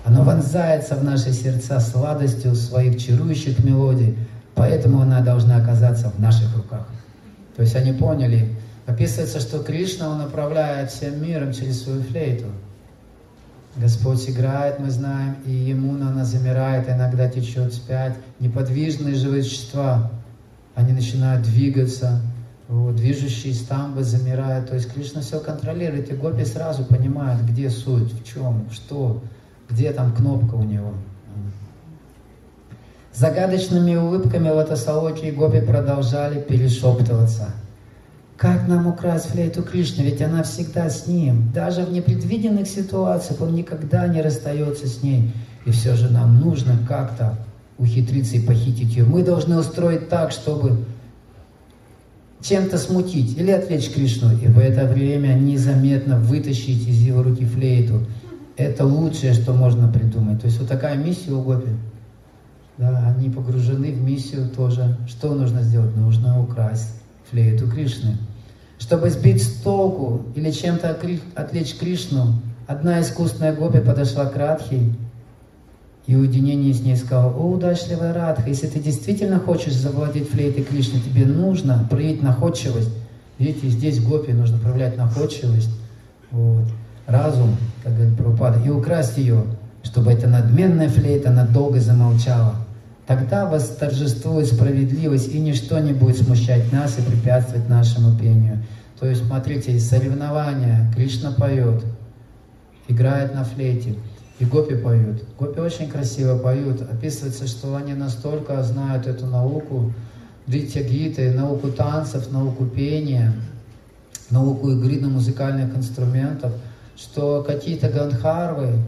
Оно вонзается в наши сердца сладостью своих чарующих мелодий, поэтому она должна оказаться в наших руках. То есть они поняли, описывается, что Кришна, Он управляет всем миром через свою флейту. Господь играет, мы знаем, и ему она замирает, иногда течет вспять. Неподвижные живые существа, они начинают двигаться, вот, движущие стамбы замирают. То есть Кришна все контролирует, и гопи сразу понимают, где суть, в чем, что, где там кнопка у него. Загадочными улыбками Латасалоки и гопи продолжали перешептываться – как нам украсть флейту Кришны? Ведь она всегда с ним. Даже в непредвиденных ситуациях он никогда не расстается с ней. И все же нам нужно как-то ухитриться и похитить ее. Мы должны устроить так, чтобы чем-то смутить или отвлечь Кришну, и в это время незаметно вытащить из его руки флейту. Это лучшее, что можно придумать. То есть вот такая миссия у Гопи. Да, они погружены в миссию тоже. Что нужно сделать? Нужно украсть флейту Кришны. Чтобы сбить с толку или чем-то отвлечь Кришну, одна искусная гопи подошла к Радхе и в уединении с ней сказала, «О, удачливая Радха, если ты действительно хочешь завладеть флейтой Кришны, тебе нужно проявить находчивость». Видите, здесь гопи нужно проявлять находчивость, вот, разум, как говорит Прабхупада, и украсть ее, чтобы эта надменная флейта надолго замолчала. Тогда восторжествует справедливость, и ничто не будет смущать нас и препятствовать нашему пению. То есть, смотрите, соревнования, Кришна поет, играет на флейте, и гопи поют. Гопи очень красиво поют. Описывается, что они настолько знают эту науку, Дритья Гиты, науку танцев, науку пения, науку игры на музыкальных инструментах, что какие-то гандхарвы,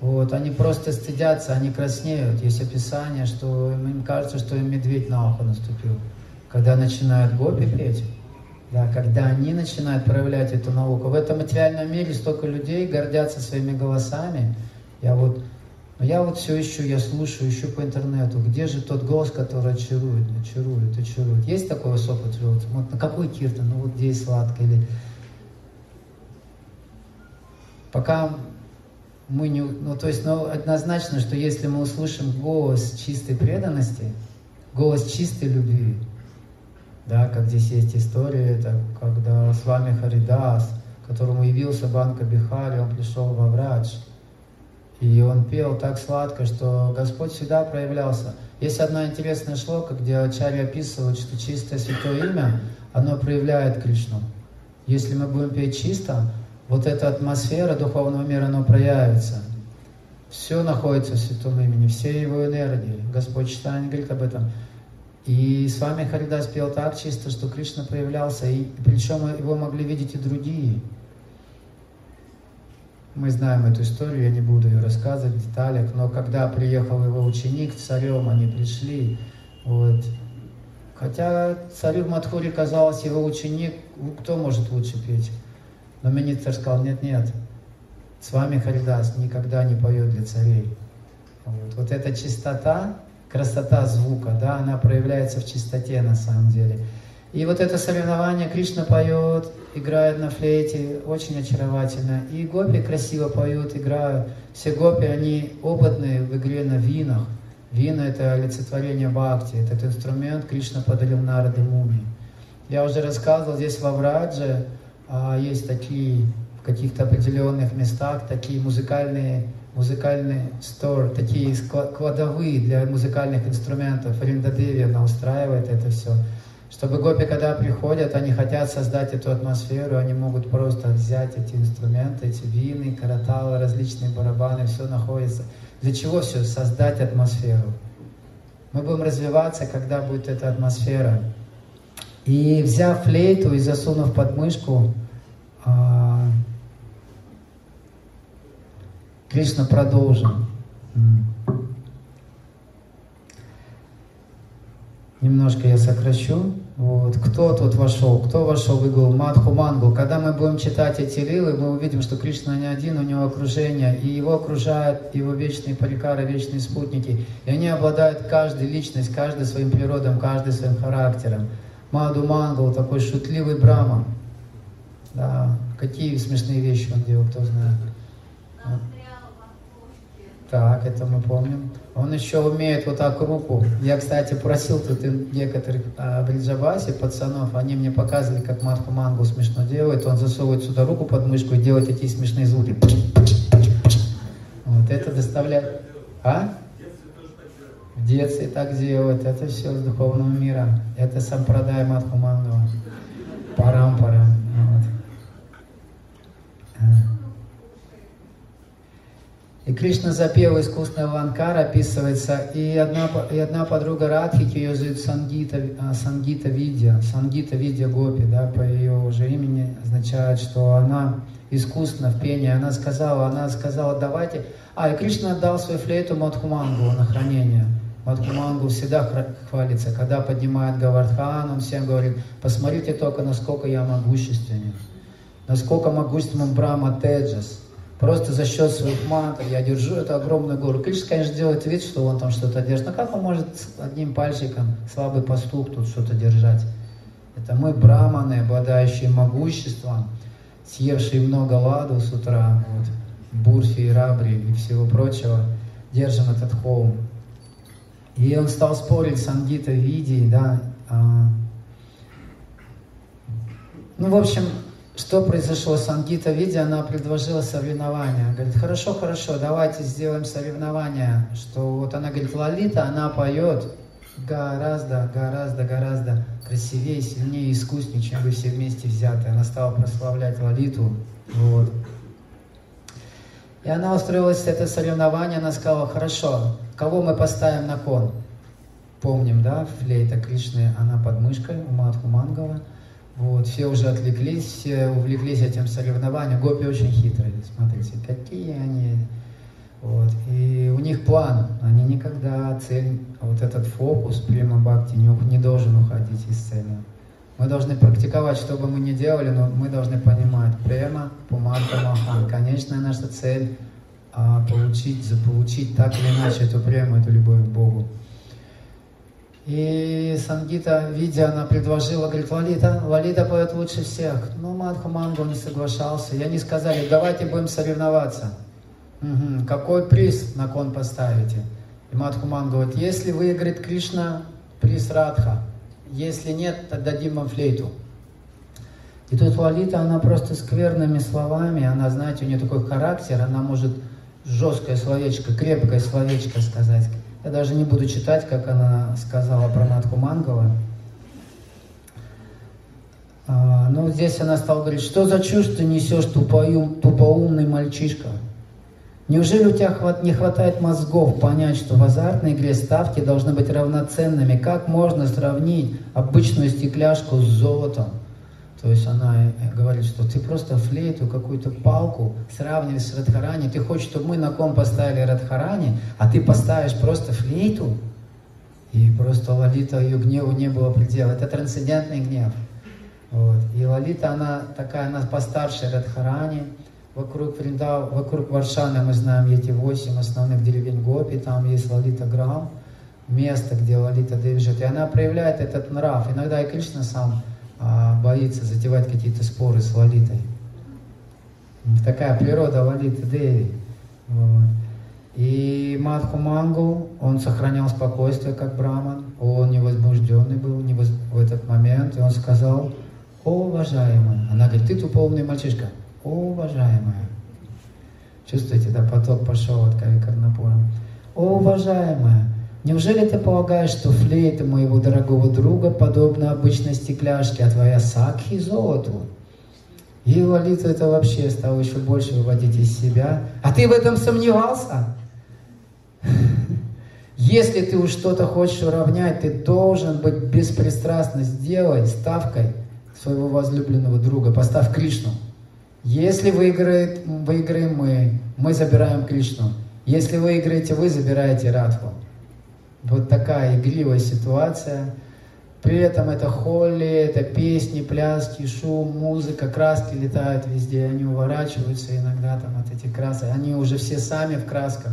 вот, они просто стыдятся, они краснеют. Есть описание, что им кажется, что им медведь на ухо наступил. Когда начинают гопи петь, да, когда они начинают проявлять эту науку. В этом материальном мире столько людей гордятся своими голосами. Я вот, я вот все ищу, я слушаю, ищу по интернету, где же тот голос, который очарует, очарует, очарует. Есть такой опыт? Вот на какой кирта? Ну вот здесь сладко. Или... Пока мы не... Ну, то есть, ну, однозначно, что если мы услышим голос чистой преданности, голос чистой любви, да, как здесь есть история, это когда с вами Харидас, которому явился Банка Бихари, он пришел во Врадж, и он пел так сладко, что Господь всегда проявлялся. Есть одна интересная шлока, где Ачарья описывает, что чистое святое имя, оно проявляет Кришну. Если мы будем петь чисто, вот эта атмосфера духовного мира, она проявится. Все находится в святом имени, все его энергии. Господь Читание говорит об этом. И с вами Харидас пел так чисто, что Кришна проявлялся, и причем его могли видеть и другие. Мы знаем эту историю, я не буду ее рассказывать в деталях, но когда приехал его ученик царем, они пришли, вот. Хотя царю в Мадхуре казалось, его ученик, кто может лучше петь? Но министр сказал, нет-нет, с вами Харидас никогда не поет для царей. Вот, вот эта чистота, красота звука, да, она проявляется в чистоте на самом деле. И вот это соревнование Кришна поет, играет на флейте, очень очаровательно. И гопи красиво поют, играют. Все гопи, они опытные в игре на винах. Вина – это олицетворение бхакти, этот инструмент Кришна подарил Нарады Муми. Я уже рассказывал, здесь во Врадже а, есть такие, в каких-то определенных местах, такие музыкальные, музыкальные стор, такие кладовые для музыкальных инструментов. Ринда Деви, она устраивает это все. Чтобы гопи, когда приходят, они хотят создать эту атмосферу, они могут просто взять эти инструменты, эти вины, караталы, различные барабаны, все находится. Для чего все? Создать атмосферу. Мы будем развиваться, когда будет эта атмосфера. И взяв флейту и засунув под мышку, а, Кришна продолжил. Немножко я сокращу. Вот. Кто тут вошел? Кто вошел в игру? Мадху Мангу. Когда мы будем читать эти лилы, мы увидим, что Кришна не один, у него окружение, и его окружают его вечные парикары, вечные спутники. И они обладают каждой личностью, каждый своим природом, каждый своим характером. Маду Мангл, такой шутливый брама. Да, какие смешные вещи он делал, кто знает. Так, это мы помним. Он еще умеет вот так руку. Я, кстати, просил тут некоторых а, в Риджабасе пацанов, они мне показывали, как Матху Мангу смешно делает. Он засовывает сюда руку под мышку и делает такие смешные звуки. Вот это доставляет... А? В детстве так делают. Это все с духовного мира. Это сам продай Матху Мангу. Парам-парам. Вот. И Кришна запел искусный Ланкар, описывается, и одна, и одна подруга Радхики, ее зовут Сангита, а, Сангита Видья, Сангита Видья Гопи, да, по ее уже имени означает, что она искусна в пении. Она сказала, она сказала, давайте... А, и Кришна отдал свою флейту Мадхумангу на хранение. Мадхумангу всегда хвалится, когда поднимает Гавардхан, он всем говорит, посмотрите только, насколько я могущественен, насколько могущественен Брахма Теджас, Просто за счет своих мантр я держу эту огромную гору. Кришна, конечно, делает вид, что он там что-то держит. Но как он может одним пальчиком, слабый пастух, тут что-то держать? Это мы, браманы, обладающие могуществом, съевшие много ладу с утра, вот, бурфи и рабри и всего прочего, держим этот холм. И он стал спорить с Ангита Види, да. А... Ну, в общем, что произошло с Ангита Видя, она предложила соревнования. Говорит, хорошо, хорошо, давайте сделаем соревнования. Что вот она говорит, Лолита, она поет гораздо, гораздо, гораздо красивее, сильнее, искуснее, чем вы все вместе взятые. Она стала прославлять Лолиту. Вот. И она устроилась это соревнование, она сказала, хорошо, кого мы поставим на кон? Помним, да, флейта Кришны, она под мышкой у Мадху Мангала. Вот, все уже отвлеклись, все увлеклись этим соревнованием. Гопи очень хитрые, смотрите, какие они. Вот. И у них план, они никогда цель, вот этот фокус прямо бхакти не, не должен уходить из цели. Мы должны практиковать, что бы мы ни делали, но мы должны понимать, према, пумарка, махан. Конечная наша цель а, получить, заполучить так или иначе эту прему, эту любовь к Богу. И Сангита, видя, она предложила, говорит, Лалита, Лалита поет лучше всех. Ну, Мадху Мангу не соглашался. И они сказали, давайте будем соревноваться. Угу. Какой приз на кон поставите? И Мадхуман говорит, если выиграет Кришна, приз Радха. Если нет, то дадим вам флейту. И тут Лалита, она просто скверными словами, она, знаете, у нее такой характер, она может жесткое словечко, крепкое словечко сказать. Я даже не буду читать, как она сказала про Матку Мангова. А, ну, здесь она стала говорить, что за чушь ты несешь, тупоум, тупоумный мальчишка? Неужели у тебя не хватает мозгов понять, что в азартной игре ставки должны быть равноценными? Как можно сравнить обычную стекляшку с золотом? То есть она э, говорит, что ты просто флейту, какую-то палку сравниваешь с Радхарани. Ты хочешь, чтобы мы на ком поставили Радхарани, а ты поставишь просто флейту? И просто Лалита, ее гневу не было предела. Это трансцендентный гнев. Вот. И Лалита, она такая, она постарше Радхарани. Вокруг Вриндав, вокруг Варшаны мы знаем эти восемь основных деревень Гопи. Там есть Лалита Грам, место, где Лалита Деви живет. И она проявляет этот нрав. Иногда и Кришна сам боится затевать какие-то споры с Лалитой. Такая природа Лалиты Деви. Вот. И Мадху Мангу, он сохранял спокойствие, как браман, он невозбужденный был не воз... в этот момент, и он сказал, о, уважаемый, она говорит, ты тупоумный мальчишка, о, уважаемая. Чувствуете, да, поток пошел от Кави Карнапура. О, уважаемая, Неужели ты полагаешь, что флейта моего дорогого друга подобна обычной стекляшке, а твоя сакхи золоту? И Лолита это вообще стало еще больше выводить из себя. А ты в этом сомневался? Если ты уж что-то хочешь уравнять, ты должен быть беспристрастно. Сделай ставкой своего возлюбленного друга. Поставь Кришну. Если выиграет, выиграем мы, мы забираем Кришну. Если выиграете вы, забираете Радху. Вот такая игривая ситуация. При этом это холли, это песни, пляски, шум, музыка, краски летают везде, они уворачиваются иногда там от этих красок. Они уже все сами в красках.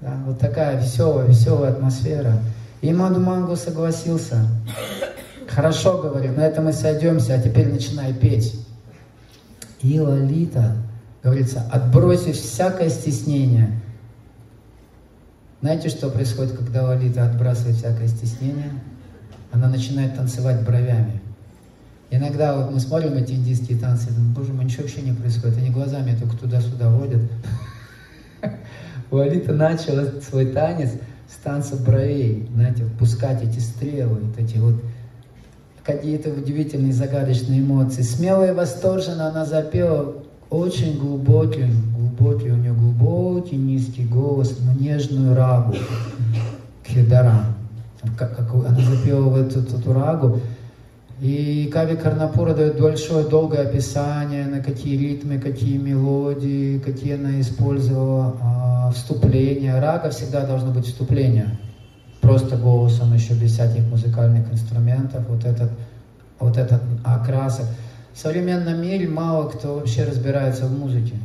Да? Вот такая веселая, веселая атмосфера. И Маду Мангу согласился. Хорошо, говорит, на этом мы сойдемся, а теперь начинай петь. И Лолита, говорится, отбросив всякое стеснение, знаете, что происходит, когда Лолита отбрасывает всякое стеснение? Она начинает танцевать бровями. Иногда вот мы смотрим эти индийские танцы, думаем, боже мой, ничего вообще не происходит. Они глазами только туда-сюда водят. Лолита начала свой танец с танца бровей, знаете, пускать эти стрелы, вот эти вот какие-то удивительные загадочные эмоции. Смело и восторженно она запела очень глубокий, глубокий, глубокий низкий голос, но нежную рагу, кхидара. Как, как она запела в эту, эту рагу. И Кави Карнапура дает большое, долгое описание, на какие ритмы, какие мелодии, какие она использовала а, вступления. Рага всегда должно быть вступление. Просто голосом, еще без всяких музыкальных инструментов. Вот этот, вот этот окрасок. В современном мире мало кто вообще разбирается в музыке.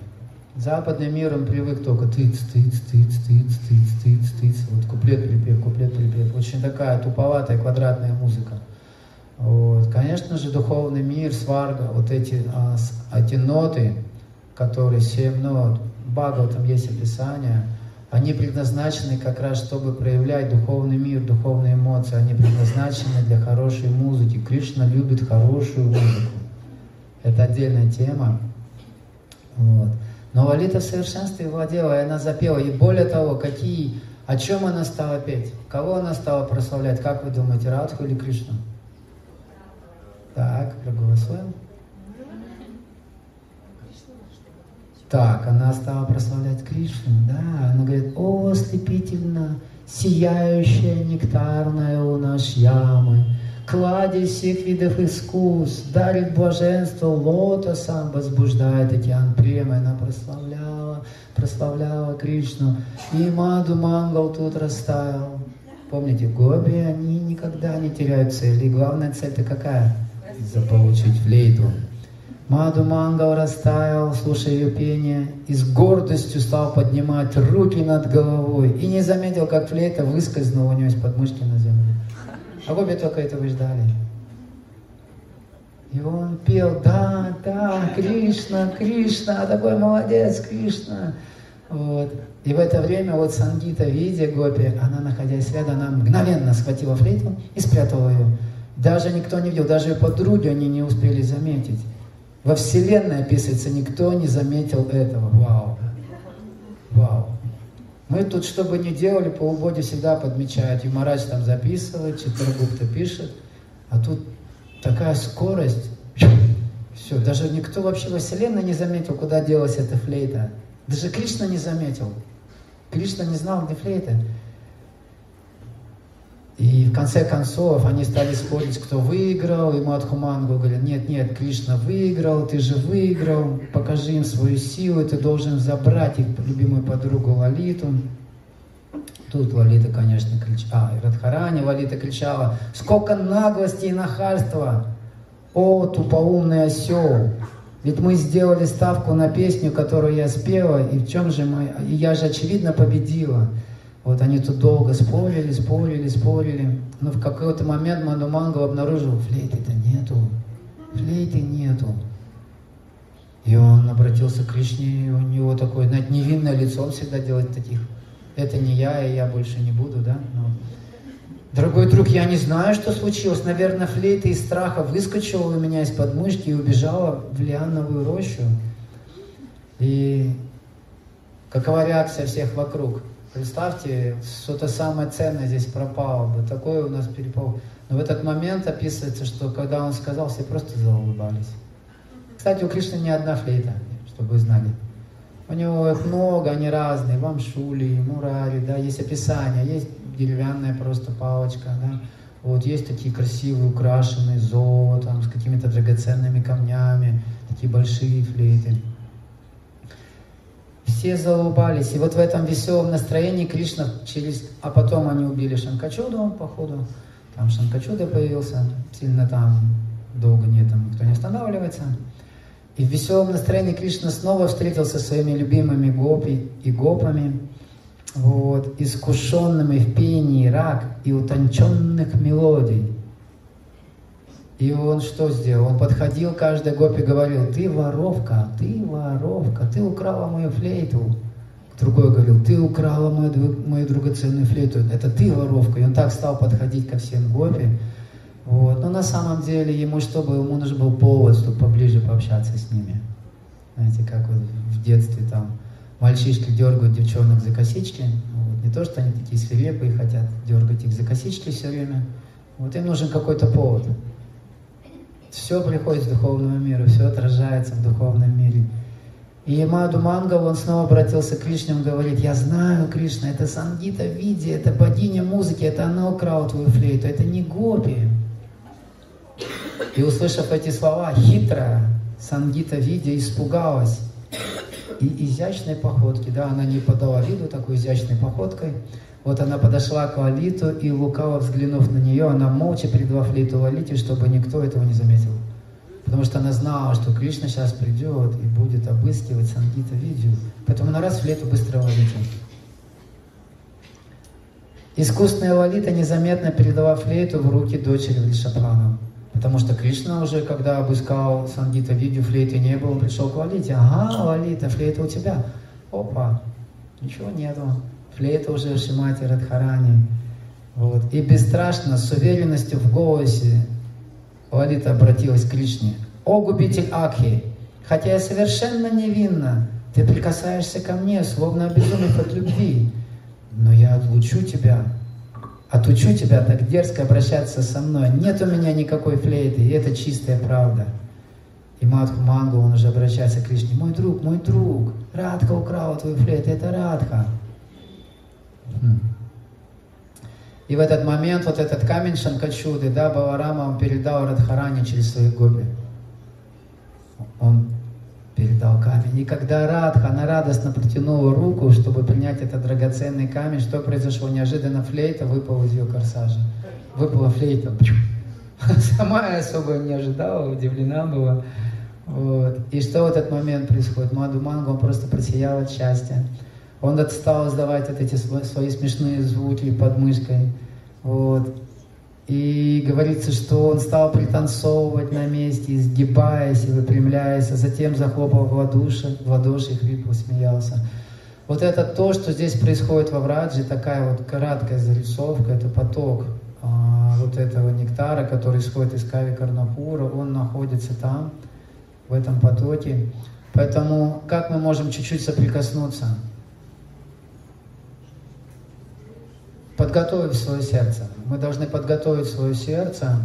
Западный мир, он привык только тыц, тыц, тыц, тыц, тыц, тыц, тыц. Вот куплет, припев, куплет, припев. Очень такая туповатая квадратная музыка. Вот. Конечно же, духовный мир, сварга, вот эти, а, эти ноты, которые семь нот, в там есть описание, они предназначены как раз, чтобы проявлять духовный мир, духовные эмоции. Они предназначены для хорошей музыки. Кришна любит хорошую музыку. Это отдельная тема. Вот. Но Лолита в совершенстве владела, и она запела. И более того, какие, о чем она стала петь? Кого она стала прославлять? Как вы думаете, Радху или Кришну? Так, проголосуем. Так, она стала прославлять Кришну, да, она говорит, о, ослепительно сияющая нектарная луна Шьямы, кладезь всех видов искусств, дарит блаженство лотосом, возбуждает океан премы. Она прославляла, прославляла Кришну. И Маду Мангал тут растаял. Помните, Гоби, они никогда не теряют цели. И главная цель-то какая? Заполучить флейту. Маду Мангал растаял, слушая ее пение, и с гордостью стал поднимать руки над головой, и не заметил, как флейта выскользнула у него из подмышки на землю. А обе только этого ждали. И он пел, да, да, Кришна, Кришна, такой молодец, Кришна. Вот. И в это время вот Сангита, видя Гопи, она, находясь рядом, она мгновенно схватила флейту и спрятала ее. Даже никто не видел, даже подруги они не успели заметить. Во Вселенной описывается, никто не заметил этого. Вау! Вау! Мы тут, что бы ни делали, по угоде всегда подмечают. Юмарач там записывает, Читрагупта пишет. А тут такая скорость. (laughs) Все, даже никто вообще во Вселенной не заметил, куда делась эта флейта. Даже Кришна не заметил. Кришна не знал, где флейта. И в конце концов они стали спорить, кто выиграл, и Мадхумангу говорит, нет, нет, Кришна выиграл, ты же выиграл, покажи им свою силу, ты должен забрать их любимую подругу Лалиту. Тут Лалита, конечно, кричала, а, Радхарани Лалита кричала, сколько наглости и нахальства, о, тупоумный осел, ведь мы сделали ставку на песню, которую я спела, и в чем же мы, и я же очевидно победила. Вот они тут долго спорили, спорили, спорили. Но в какой-то момент Манумангу обнаружил, флейты-то нету, флейты нету. И он обратился к Кришне, и у него такое, знаете, невинное лицо, он всегда делает таких. Это не я, и я больше не буду, да? Но... Дорогой друг, я не знаю, что случилось. Наверное, флейта из страха выскочила у меня из подмышки и убежала в лиановую рощу. И какова реакция всех вокруг? Представьте, что-то самое ценное здесь пропало бы, такое у нас перепал. Но в этот момент описывается, что когда он сказал, все просто заулыбались. Кстати, у Кришны не одна флейта, чтобы вы знали. У него их много, они разные, вамшули, мурари, да, есть описание, есть деревянная просто палочка, да, вот есть такие красивые, украшенные золотом, с какими-то драгоценными камнями, такие большие флейты. Все заулыбались. И вот в этом веселом настроении Кришна через... А потом они убили Шанкачуду, походу. Там Шанкачуда появился. Сильно там долго нет, там никто не останавливается. И в веселом настроении Кришна снова встретился со своими любимыми гопи и гопами, вот, искушенными в пении рак и утонченных мелодий. И он что сделал? Он подходил каждой гопе и говорил, ты воровка, ты воровка, ты украла мою флейту. Другой говорил, ты украла мою, мою драгоценную флейту, это ты воровка. И он так стал подходить ко всем гопе. Вот. Но на самом деле ему чтобы ему нужен был повод, чтобы поближе пообщаться с ними. Знаете, как вот в детстве там мальчишки дергают девчонок за косички. Вот. Не то, что они такие свирепые хотят дергать их за косички все время. Вот им нужен какой-то повод. Все приходит с духовного мира, все отражается в духовном мире. И Маду Мангал, он снова обратился к Кришне, он говорит, я знаю, Кришна, это Сангита Види, это богиня музыки, это она украла твою флейту, это не Гопи. И услышав эти слова, хитрая Сангита Види испугалась. И изящной походки, да, она не подала виду такой изящной походкой, вот она подошла к Лолиту, и лукаво взглянув на нее, она молча передала флейту Лолите, чтобы никто этого не заметил. Потому что она знала, что Кришна сейчас придет и будет обыскивать Сангита видео. Поэтому она раз флейту быстро Лолите. Искусственная Лолита незаметно передала флейту в руки дочери Вришабхана. Потому что Кришна уже, когда обыскал Сангита видео, флейты не было, пришел к Лолите. Ага, Лолита, флейта у тебя. Опа, ничего нету флейта уже Шимати Радхарани. Вот. И бесстрашно, с уверенностью в голосе Лалита обратилась к Кришне. «О, губитель Акхи, хотя я совершенно невинна, ты прикасаешься ко мне, словно обезумев от любви, но я отлучу тебя, отучу тебя так дерзко обращаться со мной. Нет у меня никакой флейты, и это чистая правда». И Мадху Мангу, он уже обращается к Кришне. «Мой друг, мой друг, Радха украла твою флейту, это Радха». И в этот момент вот этот камень Шанкачуды, да, Баларама, он передал Радхарани через своих гоби. Он передал камень. И когда Радха, она радостно протянула руку, чтобы принять этот драгоценный камень, что произошло? Неожиданно флейта выпала из ее корсажа. Выпала флейта. (laughs) Сама я особо не ожидала, удивлена была. Вот. И что в этот момент происходит? Маду Мангу, он просто просиял от счастья. Он стал издавать вот эти свои смешные звуки под мышкой. Вот. И говорится, что он стал пританцовывать на месте, изгибаясь и выпрямляясь, а затем захлопал в ладоши, в ладоши и хрипло смеялся. Вот это то, что здесь происходит во Враджи, такая вот краткая зарисовка, это поток а, вот этого нектара, который исходит из Кави Карнапура, он находится там, в этом потоке. Поэтому как мы можем чуть-чуть соприкоснуться? Подготовив свое сердце. Мы должны подготовить свое сердце,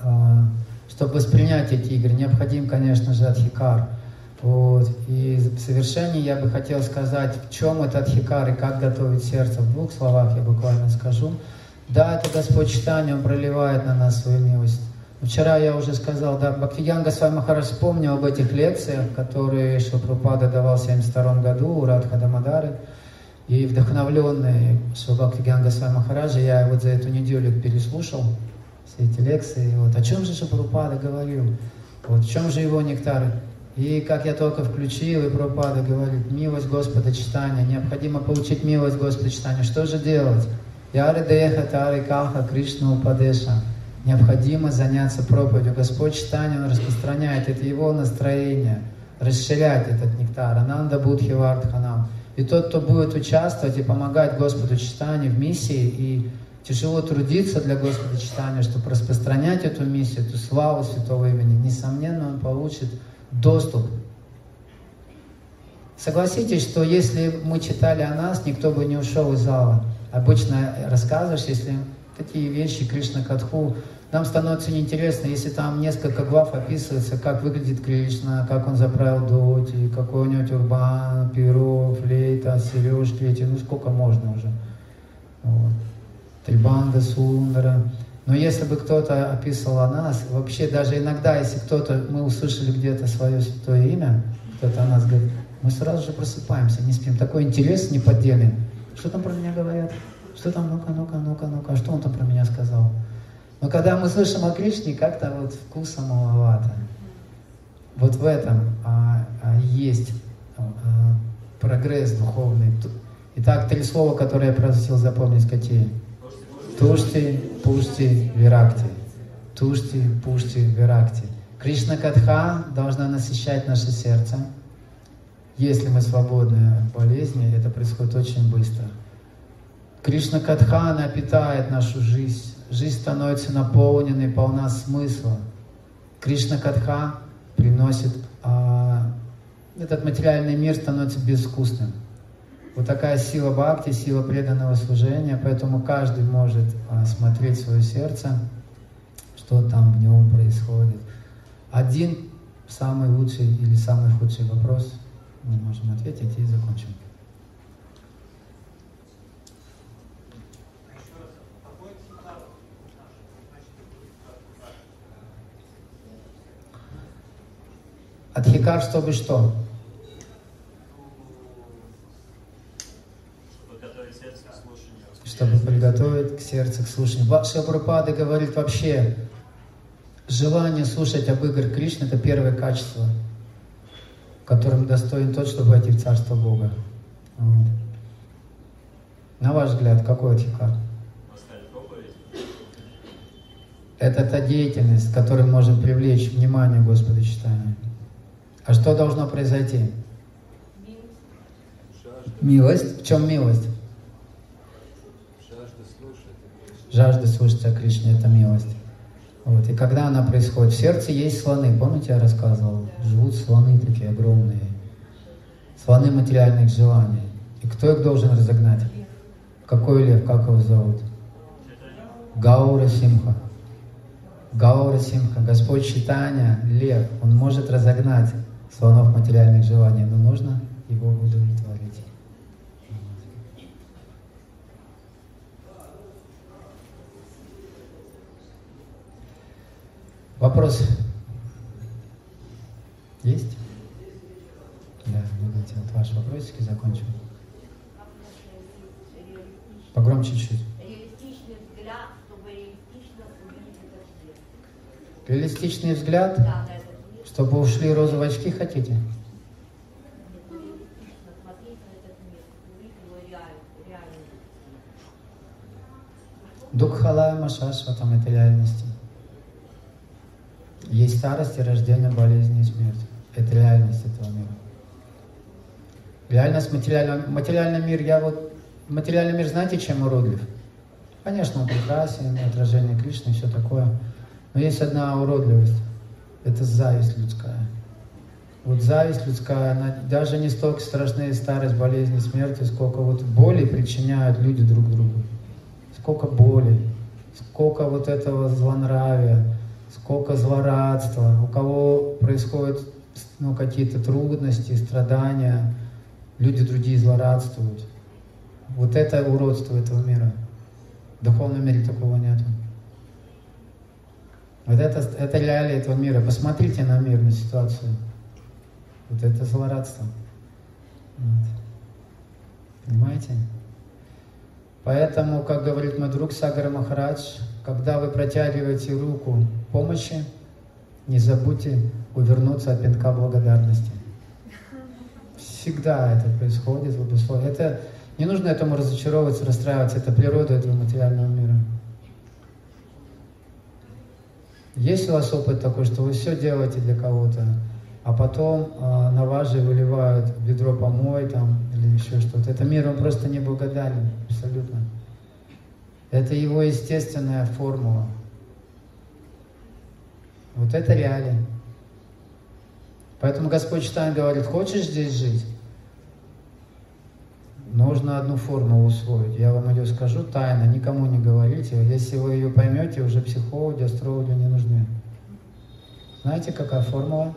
а, чтобы воспринять эти игры. Необходим, конечно же, адхикар. Вот. И в совершении я бы хотел сказать, в чем этот хикар и как готовить сердце. В двух словах я буквально скажу. Да, это Господь читание, Он проливает на нас свою милость. Вчера я уже сказал, да, Бхактивьян Госвами Махарадж вспомнил об этих лекциях, которые Шилпрупада давал в 1972 году у Радха Дамадары. И вдохновленный Шилбхактивьян Госвами Махараджа, я вот за эту неделю переслушал все эти лекции. Вот, о чем же Шилпрупада говорил? Вот, в чем же его нектар? И как я только включил, и Прабхупада говорит, милость Господа читания, необходимо получить милость Господа читания. Что же делать? Яри Деха Тари Каха Кришна Упадеша. Необходимо заняться проповедью. Господь читания, Он распространяет, это Его настроение, расширять этот нектар. Ананда Будхи Вардханам. И тот, кто будет участвовать и помогать Господу читанию в миссии, и тяжело трудиться для Господа читания, чтобы распространять эту миссию, эту славу Святого имени, несомненно, он получит доступ. Согласитесь, что если мы читали о нас, никто бы не ушел из зала. Обычно рассказываешь, если такие вещи Кришна Катху, нам становится неинтересно, если там несколько глав описывается, как выглядит Кришна, как он заправил доти, какой у него тюрбан, перо, флейта, сережки эти, ну сколько можно уже. Вот. Трибанда, Сундара. Но если бы кто-то описывал о нас, вообще даже иногда, если кто-то, мы услышали где-то свое святое имя, кто-то о нас говорит, мы сразу же просыпаемся, не спим. Такой интерес неподдельный. Что там про меня говорят? Что там, ну-ка, ну-ка, ну-ка, ну-ка, а что он там про меня сказал? Но когда мы слышим о Кришне, как-то вот вкуса маловато. Вот в этом а, а, есть а, прогресс духовный. Итак, три слова, которые я просил запомнить, какие? Тушти, Пушти, Виракти. Тушти, Пушти, Виракти. Кришна Катха должна насыщать наше сердце. Если мы свободны от болезни, это происходит очень быстро. Кришна Катха, она питает нашу жизнь. Жизнь становится наполненной, полна смысла. Кришна Катха приносит... А, этот материальный мир становится безвкусным. Вот такая сила бхакти, сила преданного служения, поэтому каждый может а, смотреть свое сердце, что там в нем происходит. Один самый лучший или самый худший вопрос мы можем ответить и закончим. Адхикар, чтобы что? чтобы приготовить к сердцу к слушанию. Шапрапада говорит вообще, желание слушать об игр Кришны – это первое качество, которым достоин тот, чтобы войти в Царство Бога. Вот. На ваш взгляд, какой отхикар? Это та деятельность, которой можем привлечь внимание Господа читания. А что должно произойти? Милость. В чем милость? жажда слушать о Кришне – это милость. Вот. И когда она происходит, в сердце есть слоны. Помните, я рассказывал? Живут слоны такие огромные. Слоны материальных желаний. И кто их должен разогнать? Какой лев? Как его зовут? Гаура Симха. Гаура Симха. Господь Читания, лев. Он может разогнать слонов материальных желаний, но нужно его удовлетворить. Вопрос есть? Да, давайте вот ваши вопросики закончим. Погромче чуть-чуть. Реалистичный взгляд, чтобы ушли розовые очки, хотите? Дукхалая Машашватам – это реальности. Есть старость и рождение, болезни и смерть. Это реальность этого мира. Реальность материального, материальный мир, я вот, материальный мир, знаете, чем уродлив? Конечно, он прекрасен, отражение Кришны и все такое. Но есть одна уродливость. Это зависть людская. Вот зависть людская, она даже не столько страшные старость, болезни, смерти, сколько вот боли причиняют люди друг другу. Сколько боли, сколько вот этого злонравия, сколько злорадства, у кого происходят ну, какие-то трудности, страдания, люди другие злорадствуют. Вот это уродство этого мира. В духовном мире такого нет. Вот это, это реалии этого мира. Посмотрите на мир, на ситуацию. Вот это злорадство. Вот. Понимаете? Поэтому, как говорит мой друг Сагара Махарадж, когда вы протягиваете руку помощи, не забудьте увернуться от пинка благодарности. Всегда это происходит. Это не нужно этому разочаровываться, расстраиваться. Это природа этого материального мира. Есть у вас опыт такой, что вы все делаете для кого-то, а потом э, на вас же выливают ведро помой там или еще что-то. Это мир, он просто не благодарен, абсолютно. Это его естественная формула. Вот это реалия. Поэтому Господь Читан говорит, хочешь здесь жить? Нужно одну формулу усвоить. Я вам ее скажу тайно, никому не говорите. Если вы ее поймете, уже психологи, астрологи не нужны. Знаете, какая формула?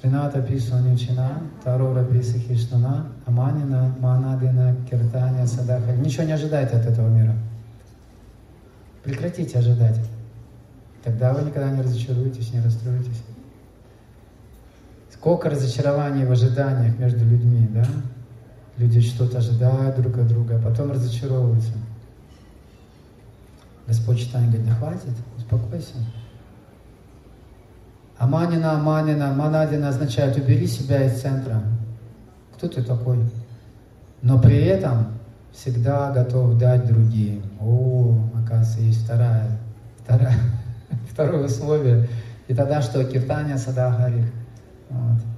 Трината Писванючина, Тарора Писахиштана, Аманина, Манадина, Киртания, Садаха. Ничего не ожидайте от этого мира. Прекратите ожидать. Тогда вы никогда не разочаруетесь, не расстроитесь. Сколько разочарований в ожиданиях между людьми, да? Люди что-то ожидают друг от друга, а потом разочаровываются. Господь читает, говорит, да хватит, успокойся. Аманина, Аманина, Манадина означает убери себя из центра. Кто ты такой? Но при этом всегда готов дать другим. О, оказывается, есть вторая, вторая, (laughs) второе условие. И тогда что? Киртания Садахарих. Вот.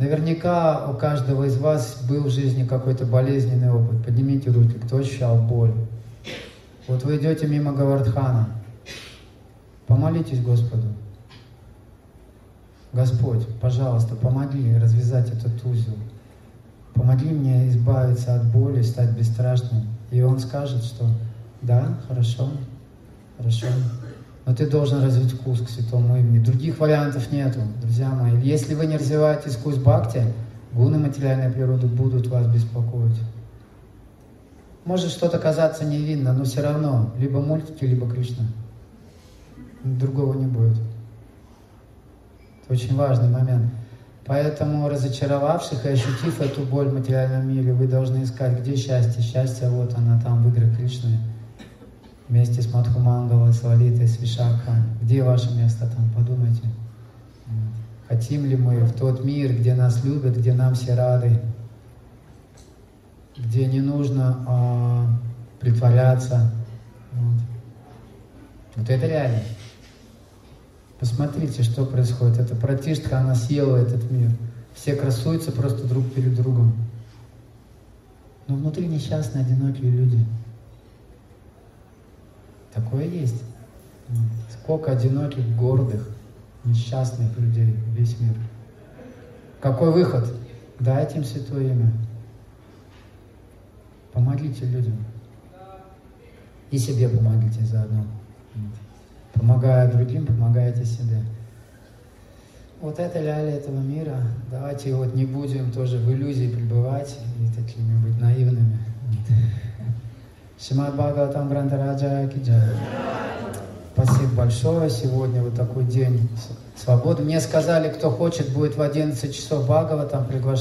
Наверняка у каждого из вас был в жизни какой-то болезненный опыт. Поднимите руки, кто ощущал боль. Вот вы идете мимо Гавардхана, Помолитесь Господу. Господь, пожалуйста, помоги развязать этот узел. Помоги мне избавиться от боли, стать бесстрашным. И он скажет, что да, хорошо, хорошо. Но ты должен развить вкус к святому имени. Других вариантов нету, друзья мои. Если вы не развиваете вкус бхакти, гуны материальной природы будут вас беспокоить. Может что-то казаться невинно, но все равно либо мультики, либо Кришна. Другого не будет. Это очень важный момент. Поэтому, разочаровавших и ощутив эту боль в материальном мире, вы должны искать, где счастье. Счастье, вот она там, в играх Кришны, вместе с Мадхумангалой, с Лалитой, с Вишакха. Где ваше место там, подумайте. Хотим ли мы в тот мир, где нас любят, где нам все рады, где не нужно а, притворяться. Вот. вот это реально. Посмотрите, что происходит. Это протишка, она съела этот мир. Все красуются просто друг перед другом. Но внутри несчастные, одинокие люди. Такое есть. Сколько одиноких, гордых, несчастных людей весь мир. Какой выход? Дайте им святое имя. Помогите людям. И себе помогите заодно. Помогая другим, помогаете себе. Вот это реалия этого мира. Давайте вот не будем тоже в иллюзии пребывать и такими быть наивными. Шимад Бхагаватам Грантараджа Киджай. Спасибо большое. Сегодня вот такой день свободы. Мне сказали, кто хочет, будет в 11 часов Бхагаватам приглашать.